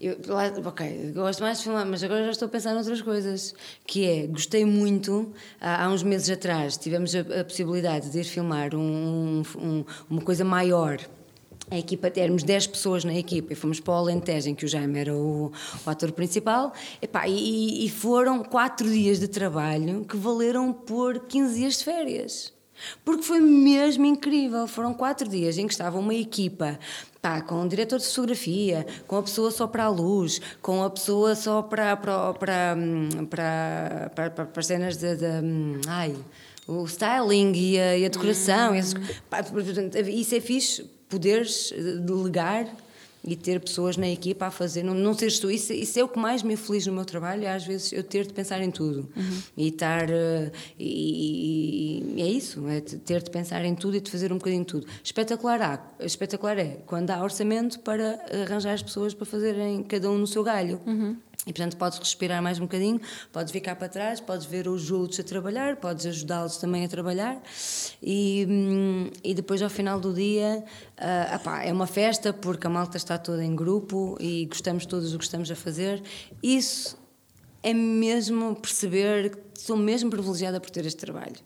Eu, lá- ok, gosto mais de filmar, mas agora já estou a pensar noutras coisas. Que é, gostei muito, há, há uns meses atrás, tivemos a, a possibilidade de ir filmar um- um- uma coisa maior. A equipa, éramos 10 pessoas na equipa e fomos para o Alentejo, em que o Jaime era o, o ator principal. Epá, e, e foram 4 dias de trabalho que valeram por 15 dias de férias. Porque foi mesmo incrível. Foram quatro dias em que estava uma equipa pá, com o diretor de fotografia, com a pessoa só para a luz, com a pessoa só para, para, para, hum, para, para, para, para as cenas de. de, hum, ai, o styling e a, e a decoração. essas co- pá, isso é fixe, poderes eh, delegar e ter pessoas na equipa a fazer, não, não seres tu. Isso, isso é o que mais me feliz no meu trabalho, é às vezes eu ter de pensar em tudo e estar. eh, E, e é isso, é ter de pensar em tudo e de fazer um bocadinho de tudo. Espetacular há, espetacular é quando há orçamento para arranjar as pessoas para fazerem cada um no seu galho. E portanto podes respirar mais um bocadinho, podes ficar para trás, podes ver os outros a trabalhar, podes ajudá-los também a trabalhar e, hum, e depois ao final do dia ah, apá, é uma festa porque a malta está toda em grupo e gostamos todos do que estamos a fazer. Isso é mesmo perceber que sou mesmo privilegiada por ter este trabalho.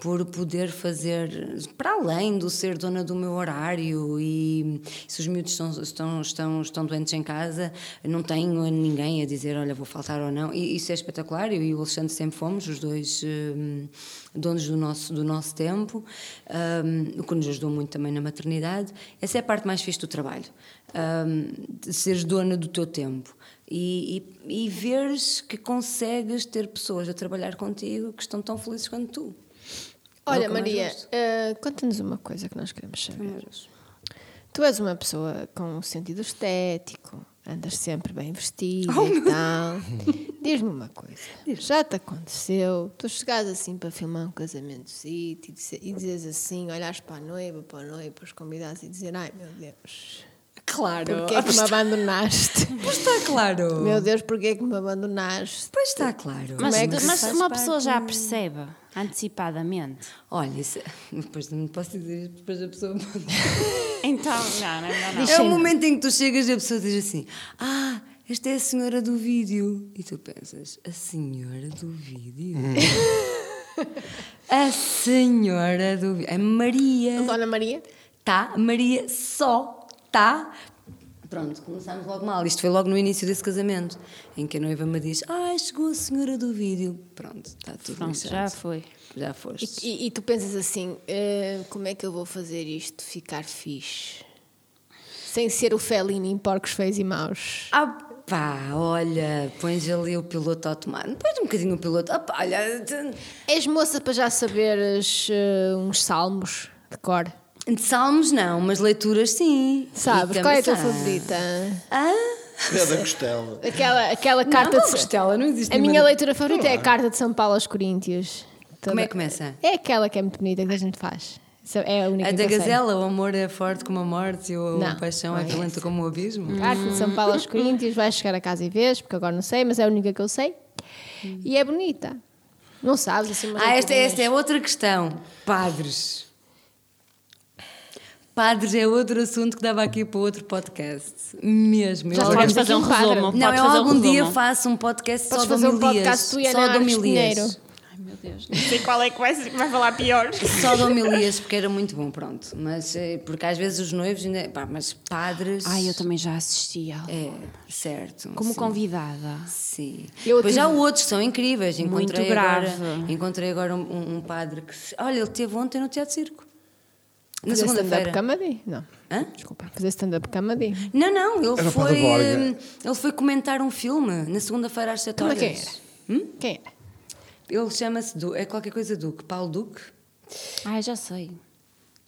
Por poder fazer, para além do ser dona do meu horário e se os miúdos estão, estão, estão, estão doentes em casa, não tenho ninguém a dizer, olha, vou faltar ou não. E isso é espetacular. Eu e o Alexandre sempre fomos, os dois hum, donos do nosso, do nosso tempo, hum, o que nos ajudou muito também na maternidade. Essa é a parte mais fixe do trabalho, de seres dona do teu tempo e, e, e veres que consegues ter pessoas a trabalhar contigo que estão tão felizes quanto tu. É Olha, Maria, eh, conta-nos uma coisa que nós queremos saber. Tu és uma pessoa com um sentido estético, andas sempre bem vestida Oh, e tal. Diz-me uma coisa. Já te aconteceu? Tu chegares assim para filmar um casamento e e dizes assim, olhares para a noiva, para o noivo, para os convidados e dizer: Ai meu Deus, Claro, porquê é que me abandonaste? Pois está claro. meu Deus, porquê é que me abandonaste? Pois está claro. Mas, é mas uma parte? pessoa já percebe antecipadamente. Olha, isso, depois não posso dizer isto, depois a pessoa. Então, não, não, não. não. É o momento em que tu chegas e a pessoa diz assim: Ah, esta é a senhora do vídeo. E tu pensas: A senhora do vídeo? a senhora do vídeo. É Maria. Dona Maria? Tá, Maria só tá. Pronto, começámos logo mal. Isto foi logo no início desse casamento, em que a noiva me diz: Ai, chegou a senhora do vídeo. Pronto, está tudo Pronto, já foi. Já foste. E, e tu pensas assim: eh, como é que eu vou fazer isto ficar fixe? Sem ser o Fellini em porcos feios e maus. Ah pá, olha, pões ali o piloto automático. Pões um bocadinho o piloto. Ah pá, olha. És moça para já saberes eh, uns salmos de cor. De salmos não, mas leituras sim. Sabes? Qual é a tua favorita? Ah? É da costela. Aquela, aquela carta não, de. Costela, não existe A minha nenhuma- leitura favorita é a carta de São Paulo aos Coríntios. Como é Toda- que começa? É aquela que é muito bonita que a gente faz. É a única A que da eu sei. gazela, o amor é forte como a morte e o- Não, a paixão é é violenta como o abismo. Carta de São Paulo aos Coríntios, vais chegar a casa e vês, porque agora não sei, mas é a única que eu sei. E é bonita. Não sabes assim umas Ah, esta, leiturinhas. esta é outra questão. Padres. Padres é outro assunto que dava aqui para outro podcast. Mesmo. Já Eu- tivemos Podes fazer um um resumo. Não, podes eu um algum dia faço um podcast Podes só fazer de um podcast homilias. tu e a só Ana de homilias. Pinheiro. Ai meu Deus, não sei qual é que vai, falar pior. Só de homilias, porque era muito bom, pronto. Mas, eh, porque às vezes os noivos ainda. Pá, mas padres. Ai, eu também já assistia. É, certo. Como sim. convidada. Sim. Eu Depois já tive- outros que são incríveis. Muito Encontrei grave. Agora, encontrei agora um, um padre que. Olha, ele teve ontem no Teatro Circo. Na Fazer stand-up segunda-feira. comedy? Não. Hã? Desculpa. Fazer stand-up comedy? Não, não, ele Era foi. Hum, Ele foi comentar um filme na segunda-feira às 7 Como é horas. que era? Quem era? Ele chama-se. Du- É qualquer coisa Duque. Paulo Duque. Ai, já sei.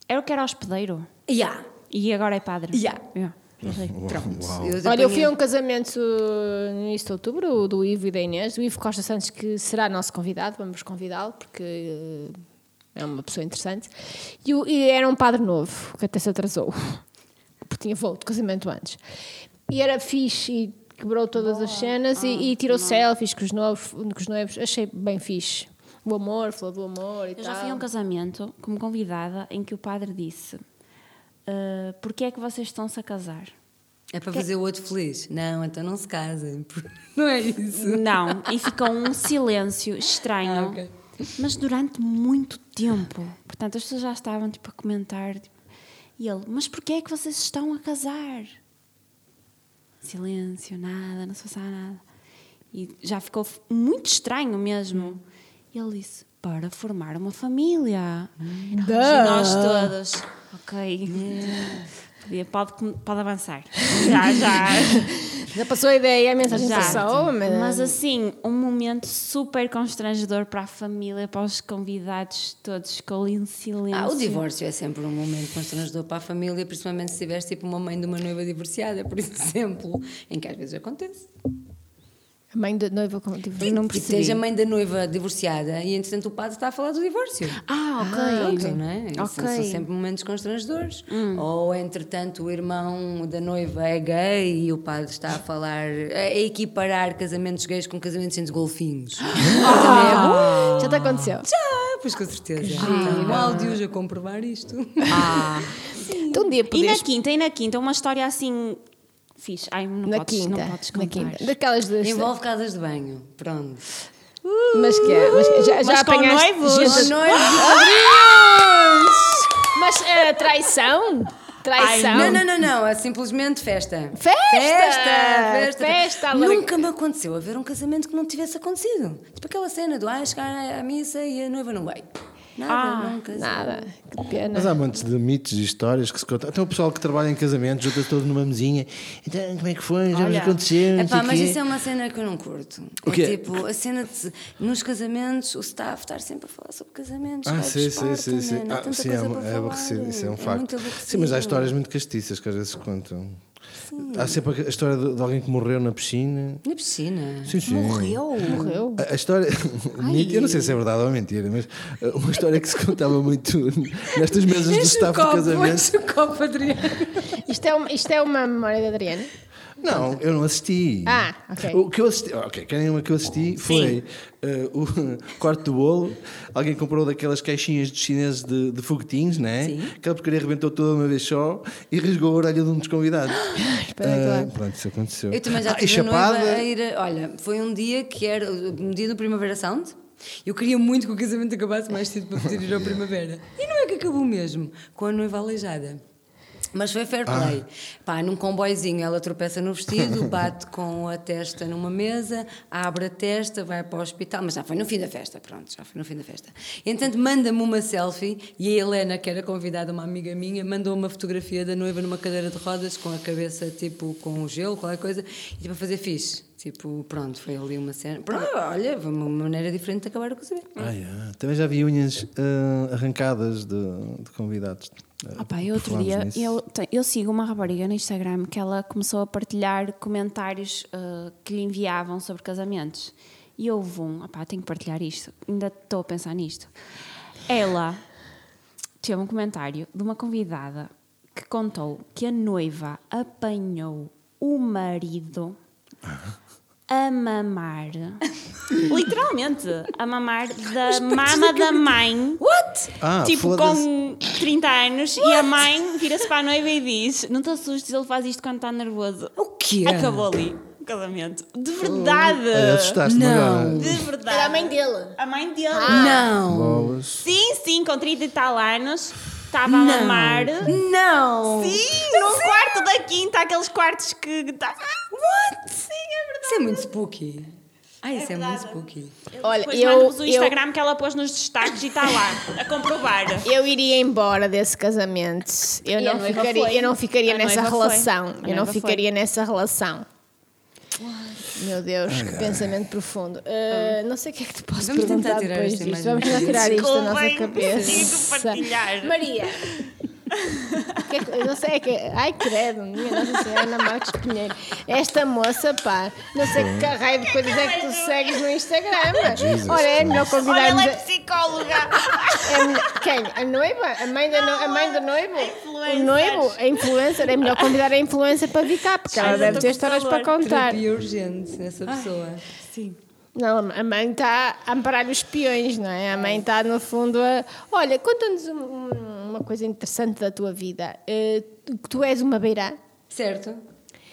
Era o que era hospedeiro. Yeah. E agora é padre. Ya. Ya, já sei. Pronto. Uau. Olha, eu fui a um casamento no início de outubro do Ivo e da Inês, do Ivo Costa Santos, que será nosso convidado, vamos convidá-lo, porque uh, é uma pessoa interessante. E, o- e era um padre novo, que até se atrasou, porque tinha voo de casamento antes. E era fixe e quebrou todas as cenas e, e tirou selfies com os, novos, com os noivos. Achei bem fixe. O amor, falou do amor e Eu tal. já fui a um casamento como convidada em que o padre disse: "Ah, Porquê é que vocês estão-se a casar? É para fazer o outro feliz. Não, então não se casem. Não é isso. Não, e ficou um silêncio estranho, Ah, ok. Mas durante muito tempo. Portanto, as pessoas já estavam tipo, a comentar. tipo, e ele, mas porquê é que vocês estão a casar? Silêncio, nada, não se passava nada. E já ficou muito estranho mesmo. E ele disse, para formar uma família. E nós- e nós todos, ok. Podia- Pode, pode avançar. Já, já. Já passou a ideia, a mensagem Já. passou, mas, Mas assim, um momento super constrangedor para a família, para os convidados todos, ali em silêncio. Ah, o divórcio é sempre um momento constrangedor para a família, principalmente se tiveres tipo uma mãe de uma noiva divorciada, por exemplo, em que às vezes acontece. Mãe da noiva como tipo, não E percebi. tens a mãe da noiva divorciada e entretanto o padre está a falar do divórcio. Ah, ok. Pronto, não é? São- Ok. São sempre momentos constrangedores. Ou, entretanto, o irmão da noiva é gay e o padre está a falar, a equiparar casamentos gays com casamentos entre golfinhos. Ah. Já te aconteceu? Ah, pois com certeza. Tenho áudios a comprovar isto. Ah. Então um dia E na quinta, e na quinta, uma história assim fixe. Ai, não na podes, quinta, não podes na quinta, daquelas das Envolve casas de banho. Pronto. mas que é, mas que- já, já Mas com apanhaste noivos? gente- noivos mas eh, traição? Traição? Não, não, não, não. É simplesmente festa. Festa! Festa! Festa! Festa, Nunca me aconteceu haver um casamento que não tivesse acontecido. Tipo aquela cena do ah, chegar à missa e a noiva não veio. Nada, Ah, nunca. Nada, que pena. Mas há montes de mitos e histórias que se contam. Até o pessoal que trabalha em casamentos junta-se todo numa mesinha. Então, como é que foi? Já Olha, aconteceu? Não Epá, mas quê. isso é uma cena que eu não curto. O é quê? tipo, a cena de nos casamentos, o staff estar sempre a falar sobre casamentos. Ah, sim, sim, sim, sim. há Ah, tanta sim, é, coisa para é falar, aborrecido, isso é um é facto. muito aborrecido. sim, mas há histórias muito castiças que às vezes se contam. Há sempre a história de, de alguém que morreu na piscina. Na piscina. Sim, sim. Morreu? Morreu. A, a história, mito, eu não sei se é verdade ou mentira, mas uh, uma história que se contava muito nestas mesas do staff de copo, casamentos. enche o copo, Adriano. Isto é, uma, isto é uma memória da Adriana? Não, eu não assisti. Ah, ok. O que eu assisti, ok, quem uma que eu assisti foi uh, o corte do bolo. Alguém comprou daquelas caixinhas dos chineses de, de foguetinhos, né? Sim. Aquela porcaria arrebentou toda uma vez só e rasgou a orelha de um dos convidados. Espetacular. Uh, pronto, isso aconteceu. Eu também já ah, tive a noiva chapada. a ir. a- Olha, foi um dia que era um dia do Primavera Sound. Eu queria muito que o casamento acabasse mais cedo para poder ir ao Primavera. E não é que acabou mesmo, com a noiva aleijada. Mas foi fair play. Pá, num comboizinho ela tropeça no vestido, bate com a testa numa mesa, abre a testa, vai para o hospital, mas já foi no fim da festa, pronto, já foi no fim da festa. Entanto, manda-me uma selfie e a Helena, que era convidada, uma amiga minha, mandou uma fotografia da noiva numa cadeira de rodas, com a cabeça tipo com gelo, qualquer coisa, e tipo a fazer fixe. Tipo, pronto, foi ali uma cena. Pronto, olha, uma maneira diferente de acabar o casamento. Ah, yeah. Também já vi unhas uh, arrancadas de, de convidados. Uh, Opa, eu outro dia, nisso. eu, eu sigo uma rapariga no Instagram que ela começou a partilhar comentários ah, que lhe enviavam sobre casamentos. E houve um, opá, tenho que partilhar isto, ainda estou a pensar nisto. Ela teve um comentário de uma convidada que contou que a noiva apanhou o marido a mamar, literalmente, a mamar da mama da mãe. What? Ah, Tipo, com 30 anos, e a mãe vira-se para a noiva e diz: Não te assustes, ele faz isto quando está nervoso. O quê? Acabou ali. casamento. De verdade. Ai, assustaste-me Não. De verdade. Era a mãe dele. A mãe dele. Não! Bolas. Sim, sim, com 30 e tal anos. Estava a mamar. Não! Sim, no quarto da quinta, aqueles quartos que. Tá... What? Sim, é verdade. Isso é muito spooky. Ai, isso é, muito verdade. spooky. Olha, Depois eu, mando-vos o eu, Instagram que ela pôs nos destaques e está lá, a comprovar. eu iria embora desse casamento. Eu, não ficaria, eu não ficaria A nessa relação. Eu não ficaria nessa relação. Meu Deus, que pensamento profundo. Uh, não sei o que é que te posso Vamos tentar perguntar depois disto. Vamos tentar tirar isto da nossa cabeça. Maria. Que é não sei, é que. Ai, credo, minha Nossa Senhora Ana Marques Pinheiro. Esta moça, pá, não sei que raio de coisas é que tu segues no Instagram. Jesus Olha, é melhor Olha, convidarmos. ela é psicóloga. é quem? A noiva? A mãe, da no- a mãe do noivo? O noivo? A influencer? É melhor convidar a influencer para vir cá, porque ela Ai, deve ter histórias para contar. Terapia urgente nessa pessoa. Sim. Não, a mãe está a amparar os espiões, não é? A mãe está, no fundo, a. Olha, conta-nos um- um- uma coisa interessante da tua vida. Eh, tu- és uma beirã, Certo?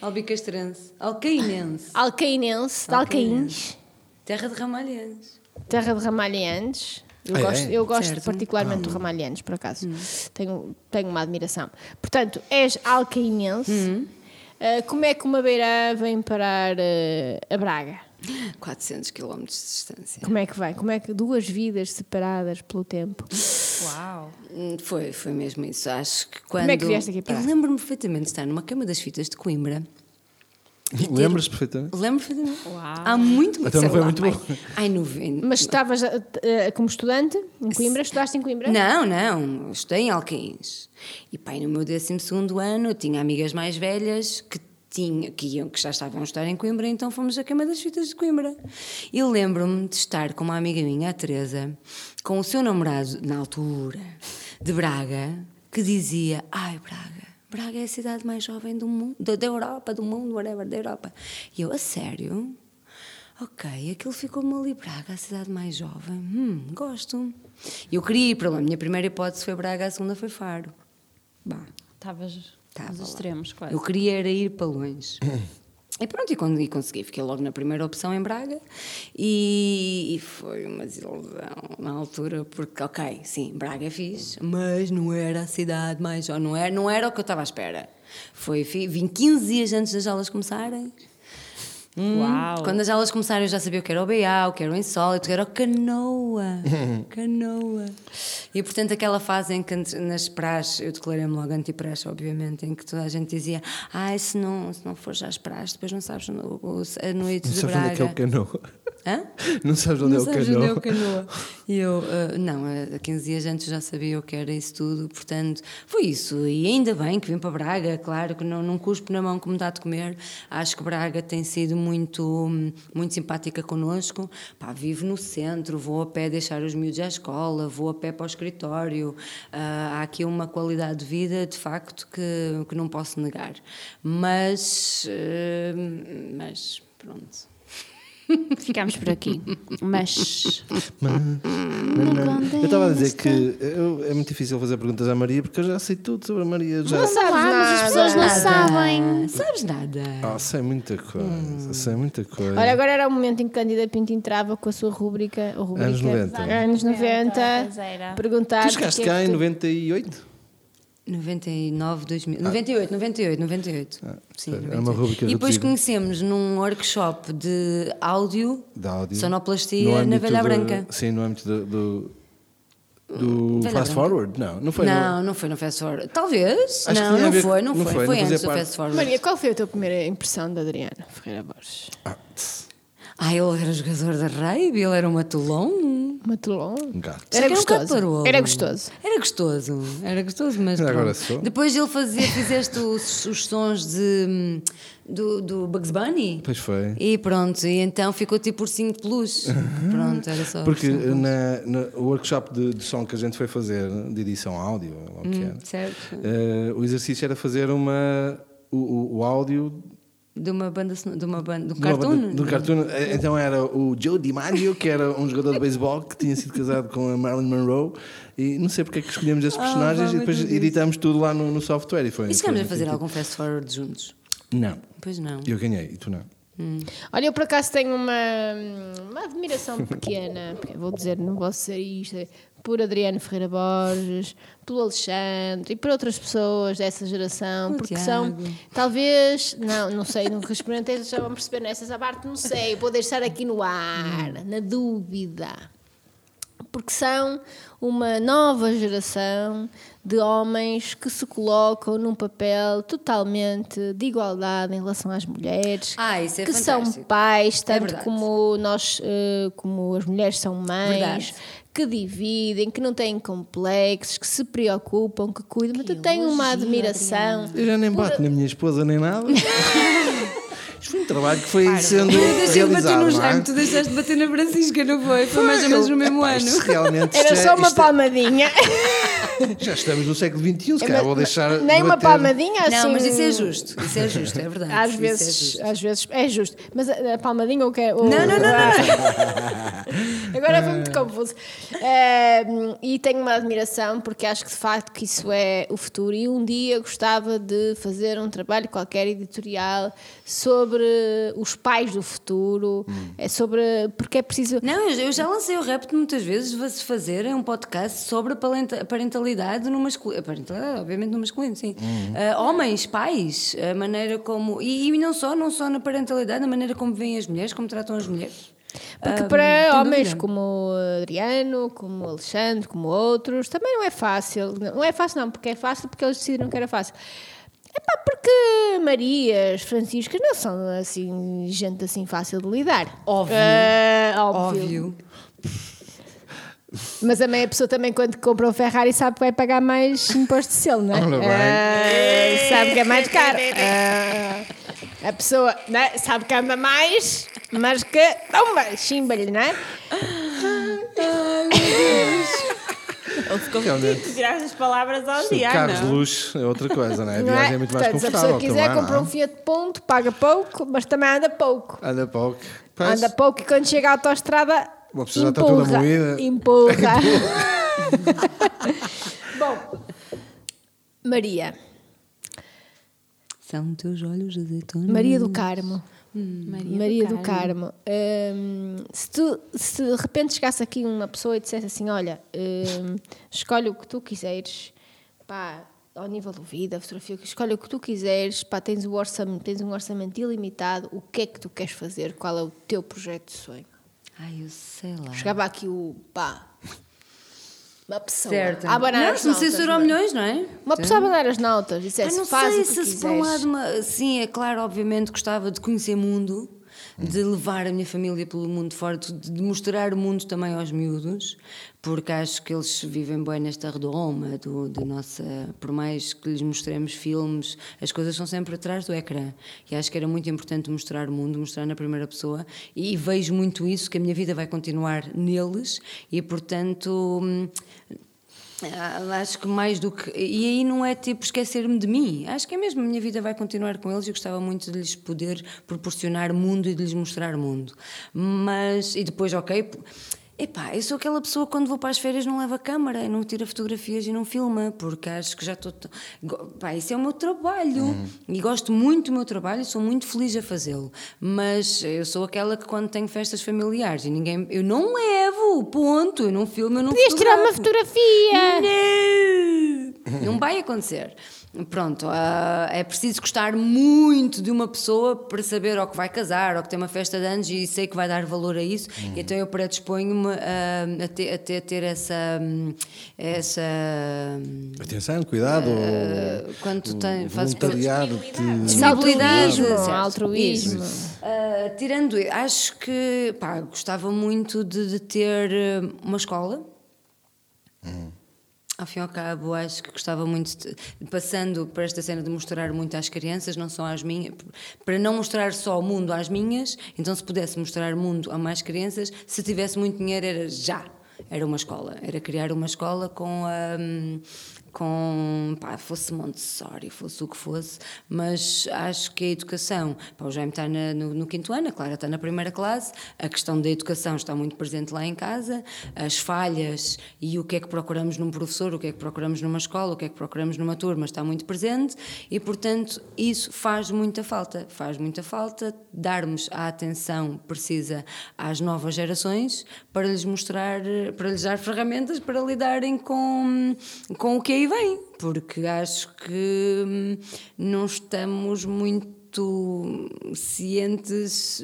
Albicastrense. Alcainense. alcainense, de Alcaíns, Terra de Ramalhães. terra de Ramalhantes. Eu Ah, é? gosto, eu gosto Certo. particularmente do Ramalhantes, por acaso. Tenho, tenho uma admiração. Portanto, és alcainense. Eh, como é que uma beirã vem parar eh, a Braga? 400 km de distância. Como é que vai? Como é que duas vidas separadas pelo tempo? Uau. Hum, Foi, foi mesmo isso. Acho que quando. é que vieste aqui parar? Eu lembro-me perfeitamente de estar numa cama das fitas de Coimbra. Lembras perfeitamente? Lembro perfeitamente. Uau. Há muito Então não foi lá, muito bom. Ai, 90. Mas estavas eh, como estudante em Coimbra? Estudaste em Coimbra? Não, não, estudei em Alcaíns. E pai, no meu 12 ano, eu tinha amigas mais velhas que, tinha, que, iam, que já estavam a estudar em Coimbra, então fomos à Cama das Fitas de Coimbra. E lembro-me de estar com uma amiga minha, a Teresa, com o seu namorado, na altura, de Braga, que dizia: Ai, Braga. Braga é a cidade mais jovem do mundo, da, da Europa, do mundo, whatever, da Europa. E eu, a sério? Ok, aquilo ficou-me ali, Braga, a cidade mais jovem. Hum, gosto. Eu queria ir para lá. A minha primeira hipótese foi Braga, a segunda foi Faro. Bah, Estavas Tava nos lá. extremos, quase. eu queria era ir para longe. E pronto, e, quando, consegui. Fiquei logo na primeira opção em Braga e, e foi uma desilusão na altura, porque, ok, sim, Braga é fixe, mas não era a cidade mais. Ou não, era, não era o que eu estava à espera. Foi, vim 15 dias antes das aulas começarem. Hum, Uau. Quando as aulas começaram, eu já sabia o que era o BA, o que era o insólito, o que era o canoa. canoa. E portanto, aquela fase em que nas praxes, eu declarei-me logo anti-praxe, obviamente, em que toda a gente dizia: Ai, se não, se não fores às praxes, depois não sabes o- o- a noite Não de sabes onde é que é o Braga. canoa? Hã? Não sabes onde Não é o sabes onde é o canoa. E eu, ah, não, há 15 dias antes já sabia o que era isso tudo, portanto, foi isso. E ainda bem que vim para Braga, claro que não, não cuspo na mão como dá de comer. Acho que Braga tem sido muito, muito simpática connosco. Pá, vivo no centro, vou a pé deixar os miúdos à escola, vou a pé para o escritório. Ah, há aqui uma qualidade de vida, de facto, que, que não posso negar. Mas, ah, mas pronto. Ficámos por aqui. Mas. Eu estava a dizer que eu- é muito difícil fazer perguntas à Maria porque eu já sei tudo sobre a Maria. Já Não sabes Lá, mas as nada. pessoas não sabem. Ah, Sabes nada? Ah, sei muita coisa, sei muita coisa. Olha, agora era o momento em que Cândida Pinto entrava com a sua rúbrica, a rúbrica Anos 90. anos 90, Pois era. perguntar. tu chegaste é cá em tu- 98? 99, 2000. 98, 98, 98. Sim, era 98. uma rúbrica E depois conhecemos num workshop de áudio, De áudio. sonoplastia No na Velha do- Branca. Sim, no âmbito do. do, do Velha Fast Branca. Forward? Não, não foi. não, no- não foi no Fast Forward. Talvez. Acho não, não ver- foi, não, não foi. foi, Foi, não antes do. Fast Forward. Maria, qual foi a tua primeira impressão da Adriana Ferreira Borges? Ah, tss, Ah, ele era jogador da Rave, ele era um matulão. Matulon? um gato. Era um gostoso. caparolo. Era gostoso. Era gostoso, era gostoso, mas Agora sou. Depois ele fazia, fizeste os, os sons de, do, do Bugs Bunny. Pois foi. E pronto, e então ficou tipo ursinho de peluche. Pronto, era só. Porque na, na- o workshop de, de som que a gente foi fazer, de edição áudio, o Hum, era, certo. eh, o exercício era fazer uma, o, o, o áudio De uma banda, de uma banda, de um cartoon. banda- de um cartoon. Eh, Então era o Joe DiMaggio, que era um jogador de beisebol que tinha sido casado com a Marilyn Monroe. E não sei porque é que escolhemos esses Ah, personagens vá, e depois editamos tudo lá no, no software. E, foi, E chegámos foi a fazer algum fast forward juntos? Não, Pois não. eu ganhei e tu não. Olha, eu por acaso tenho uma, uma admiração pequena, porque vou dizer, não posso dizer isto, é por Adriano Ferreira Borges, pelo Alexandre e por outras pessoas dessa geração, O porque são, Tiago. talvez, não, não sei, nunca experimentei, já vão perceber nessa parte, não sei, vou deixar aqui no ar, na dúvida porque são uma nova geração de homens que se colocam num papel totalmente de igualdade em relação às mulheres, Ah, isso é que são fantástico. pais, tanto verdade. como nós, eh, como as mulheres são mães, Verdade. Que dividem, que não têm complexos, que se preocupam, que cuidam. Mas eu tenho uma admiração. Eu já nem bato na minha esposa nem nada. Isto foi um trabalho que foi sendo Eu deixei de bater no não é? Jaime, tu deixaste de bater na Francisca, não foi? Foi mais ou menos no mesmo ano. Isto realmente Era é- só uma isto é- palmadinha. Já estamos no século XXI, se calhar vou deixar. de Nem uma bater. palmadinha assim. Não, mas isso é justo, isso é justo, é verdade. Às isso vezes, é justo. às vezes é justo. Mas a, a palmadinha ou quer. Ou, Não, não, não, não, Agora foi muito confuso. Eh, e tenho uma admiração porque acho que de facto que isso é o futuro. E um dia gostava de fazer um trabalho qualquer editorial sobre os pais do futuro. É sobre. Porque é preciso. Não, eu já lancei o repto muitas vezes, vai-se fazer um podcast sobre a parentalidade no masculino. Parentalidade, obviamente, no masculino, sim. Ah, homens, pais, a maneira como. E, e não só, não só na parentalidade, a maneira como veem as mulheres, como tratam as mulheres. Porque Ah, para homens dúvida. como Adriano, como Alexandre, como outros, também não é fácil. Não é fácil, não, porque é fácil porque eles decidiram que era fácil. É pá, porque Marias, Franciscas não são assim, gente assim fácil de lidar. Óbvio. É, óbvio. Óbvio. Mas a meia pessoa também, quando compra um Ferrari, sabe que vai pagar mais imposto de selo, não é? Ah, sabe que é mais caro. Ah, a pessoa né, sabe que anda mais, mas que. Toma, chimba-lhe, não é? Ele ficou Realmente. tiraste as palavras ao dia, Carros de não? luxo é outra coisa, não é? A Não viagem é muito mais Portanto, se a confortável. pessoa quiser, também, compra não um é? Fiat Ponto, paga pouco, mas também anda pouco. Anda pouco. Pois. Anda pouco e quando chega à autostrada, Uma pessoa já está toda empurra. moída. Empurra. Bom, Maria. São teus olhos azeitonas. Maria do Carmo. Maria, Maria do Carmo. Hum, se, tu, se de repente chegasse aqui uma pessoa e dissesse assim: Olha, hum, escolhe o que tu quiseres, pá, ao nível do vida, fotografia, escolhe o que tu quiseres, pá, tens, o orçamento, tens um orçamento ilimitado, o que é que tu queres fazer? Qual é o teu projeto de sonho? Ai, eu sei lá. Chegava aqui o pá, uma pessoa Certo. a abanar Não, as se não não é? milhões, não é? Uma pessoa a abanar as notas, Ah, dissesse: não Faz sei o que se, por um lado, uma- sim, é claro, obviamente gostava de conhecer mundo, de levar a minha família pelo mundo fora, de, mostrar o mundo também aos miúdos, porque acho que eles vivem bem nesta redoma do, da nossa. Por mais que lhes mostremos filmes, as coisas são sempre atrás do ecrã. E acho que era muito importante mostrar o mundo, mostrar na primeira pessoa, e, vejo muito isso, que a minha vida vai continuar neles, e portanto. Ah, Acho que mais do que. E aí não é tipo esquecer-me de mim. Acho que é mesmo. A minha vida vai continuar com eles e eu gostava muito de lhes poder proporcionar mundo e de lhes mostrar mundo. Mas. E depois, ok. Epá, eu sou aquela pessoa que quando vou para as férias não leva câmara, e não tira fotografias e não filma, porque acho que já estou. t- Pá, isso é o meu trabalho. E gosto muito do meu trabalho e sou muito feliz a fazê-lo. Mas eu sou aquela que quando tenho festas familiares e ninguém. Eu não levo, ponto. Eu não filmo, eu não Podias tirar uma fotografia. Não! Não vai acontecer. Pronto, ah, é preciso gostar muito de uma pessoa para saber ou que vai casar ou que tem uma festa de anos e sei que vai dar valor a isso. Uhum. E então eu predisponho-me a, a, ter, a ter- ter essa. essa Atenção, cuidado. ah, quando tu tens, fazes. Disponibilidade, Altruísmo. Ah, tirando, acho que pá, gostava muito de, de ter uma escola. Ao fim e ao cabo, acho que gostava muito, de, passando por esta cena de mostrar muito às crianças, não só às minhas, para não mostrar só o mundo às minhas, então se pudesse mostrar o mundo a mais crianças, se tivesse muito dinheiro era já, era uma escola, era criar uma escola com, hum, com, pá, fosse Montessori, fosse o que fosse, mas acho que a educação, pá, o Jaime está na- no, no quinto ano, a Clara está na primeira classe, a questão da educação está muito presente lá em casa, as falhas e o que é que procuramos num professor, o que é que procuramos numa escola, o que é que procuramos numa turma está muito presente e, portanto, isso faz muita falta. Faz muita falta darmos a atenção precisa às novas gerações para lhes mostrar, para lhes dar ferramentas para lidarem com, com o que vem, porque acho que hum, não estamos muito cientes,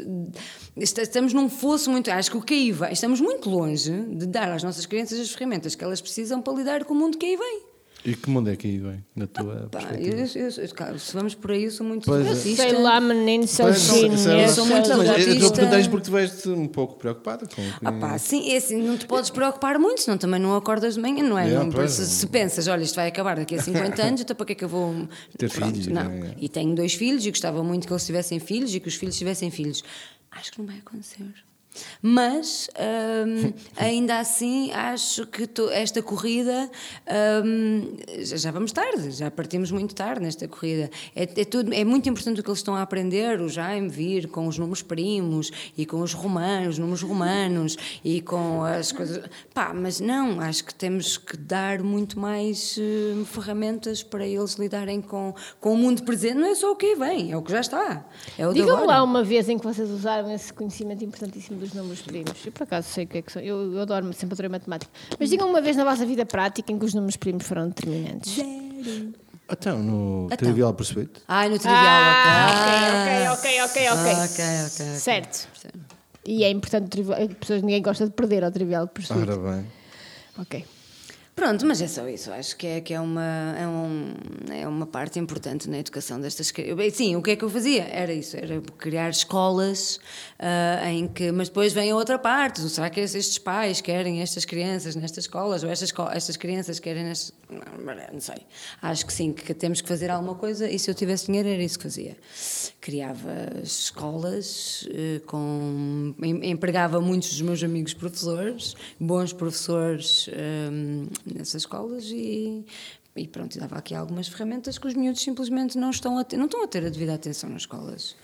est- estamos num fosso muito, acho que o que aí vem, estamos muito longe de dar às nossas crianças as ferramentas que elas precisam para lidar com o mundo que aí vem. E que mundo é que aí vem, na tua Pá, perspectiva? eu, eu- eu- se vamos por aí, eu sou muito Pois é. racista. Sei lá, menino, isso é- eu sou muito Não, mas eu a perguntar isto porque tu vais um pouco preocupada com. Ah pá, sim, é assim, não te podes preocupar muito, senão também não acordas de manhã, não é? É, Não- pois. se, se pensas, olha, isto vai acabar daqui a 50 anos, então para que é que eu vou. Ter filhos, Não. não é? E tenho dois filhos e gostava muito que eles tivessem filhos e que os filhos tivessem filhos. Acho que não vai acontecer. Mas hum, ainda assim acho que to- esta corrida hum, já, vamos tarde, já partimos muito tarde nesta corrida. É, é tudo, é muito importante o que eles estão a aprender, o Jaime vir com os números primos e com os romanos, números romanos e com as coisas. Pá, mas não, acho que temos que dar muito mais hum, ferramentas para eles lidarem com, com o mundo presente. Não é só o que vem, é o que já está. É Digam lá uma vez em que vocês usaram esse conhecimento importantíssimo dos números primos. Eu, por acaso, sei o que é que são. Eu, eu adoro sempre adorei matemática. Mas digam uma vez na vossa vida prática em que os números primos foram determinantes. Então, no Então. Trivial Pursuit? Ai, no trivial, Ah, ok, ok, ok, ok, ok. Ah, ok, ok, ok. Certo. E é importante, pessoas, ninguém gosta de perder ao trivial pursuit. Ora bem. Ok. Pronto, mas é só isso. Acho que é, que é, uma, é, um, é uma parte importante na educação destas crianças. Sim, o que é que eu fazia? Era isso, era criar escolas ah, em que. Mas depois vem a outra parte. Será que estes pais querem estas crianças nestas escolas? Ou estas, estas crianças querem nestas. Não, não sei. Acho que sim, que temos que fazer alguma coisa e se eu tivesse dinheiro era isso que fazia. Criava escolas, eh, com, em- empregava muitos dos meus amigos professores, bons professores hum, nessas escolas e, e pronto, dava aqui algumas ferramentas que os miúdos simplesmente não estão a ter, não estão a ter a devida atenção nas escolas.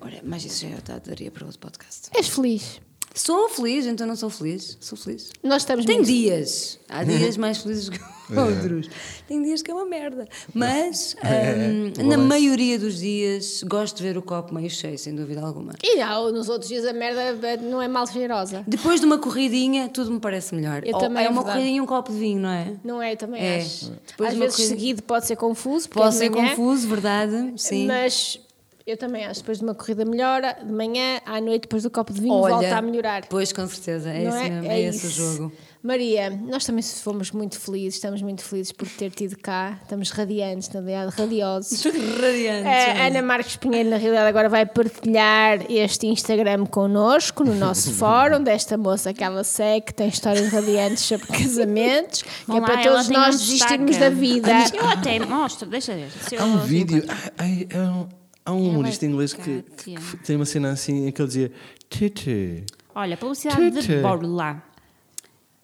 Ora, mas isso já tá- daria para outro podcast. És feliz. Sou feliz, então não sou feliz. Sou feliz. Nós estamos Tem muito- dias. Há dias mais felizes que outros. Tem dias que é uma merda. Mas, hum, na balanço. maioria dos dias, gosto de ver o copo meio cheio, sem dúvida alguma. E não, nos outros dias a merda não é mal cheirosa. Depois de uma corridinha, tudo me parece melhor. Eu Ou também, é é uma verdade. corridinha e um copo de vinho, não é? Não é? Eu também É. acho. Depois Às vezes seguido pode ser confuso. Pode é ser manhã, confuso, verdade? Sim. Mas eu também acho. Depois de uma corrida melhora, de manhã, à noite, depois do copo de vinho, Olha, volta a melhorar. Pois, com certeza. É, esse, é? mesmo, é é esse o isso. jogo. Maria, nós também fomos muito felizes, estamos muito felizes por ter tido cá, estamos radiantes, na realidade, radiosos. Radiante. A Ana Marques Pinheiro, na realidade, agora vai partilhar este Instagram connosco, no nosso fórum, desta moça que ela segue, que tem histórias radiantes sobre casamentos, que é Olá, para ela todos nós desistirmos da vida. Eu até mostro, deixa ver. Há um vídeo. há- há um, há um humorista inglês que, que- Kátia. que tem uma cena assim em que ele dizia Titi. Olha, publicidade de Borla.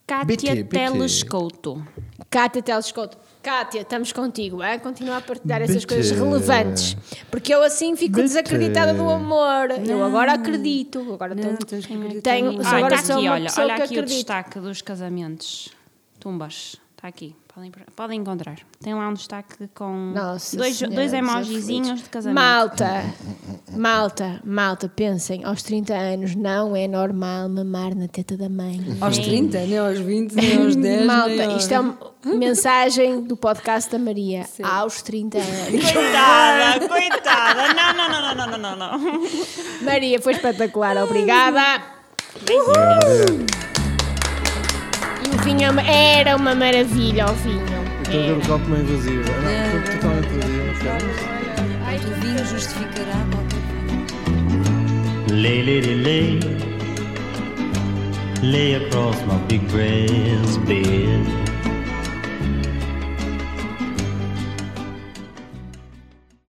Kátia. Telescouto. Cátia Telescoto. Cátia, estamos contigo, é? Continua a partilhar essas coisas relevantes. Porque eu assim fico Bitte. desacreditada do amor. Eu agora acredito. Agora Não, tenho, tenho. Ah, agora está sou aqui, olha, olha aqui o acredita. destaque dos casamentos. Tumbas, está aqui. Podem, podem encontrar. Tem lá um destaque com Nossa dois, Senhora dois emojizinhos de casamento. Malta, malta, malta, pensem, aos 30 anos não é normal mamar na teta da mãe. Aos 30, nem aos 20, nem aos 10. Malta, aos... isto é uma mensagem do podcast da Maria. Aos 30 anos. Coitada, coitada. Não, não, não, não, não, não, não, não. Maria, foi espetacular, obrigada. O vinho é era uma maravilha, o vinho. Estou a ver o copo meio vazio. Ah, Não, totalmente vazio. O vinho justificará qualquer coisa. Lay, lady, lay. Lay across my big brass bed.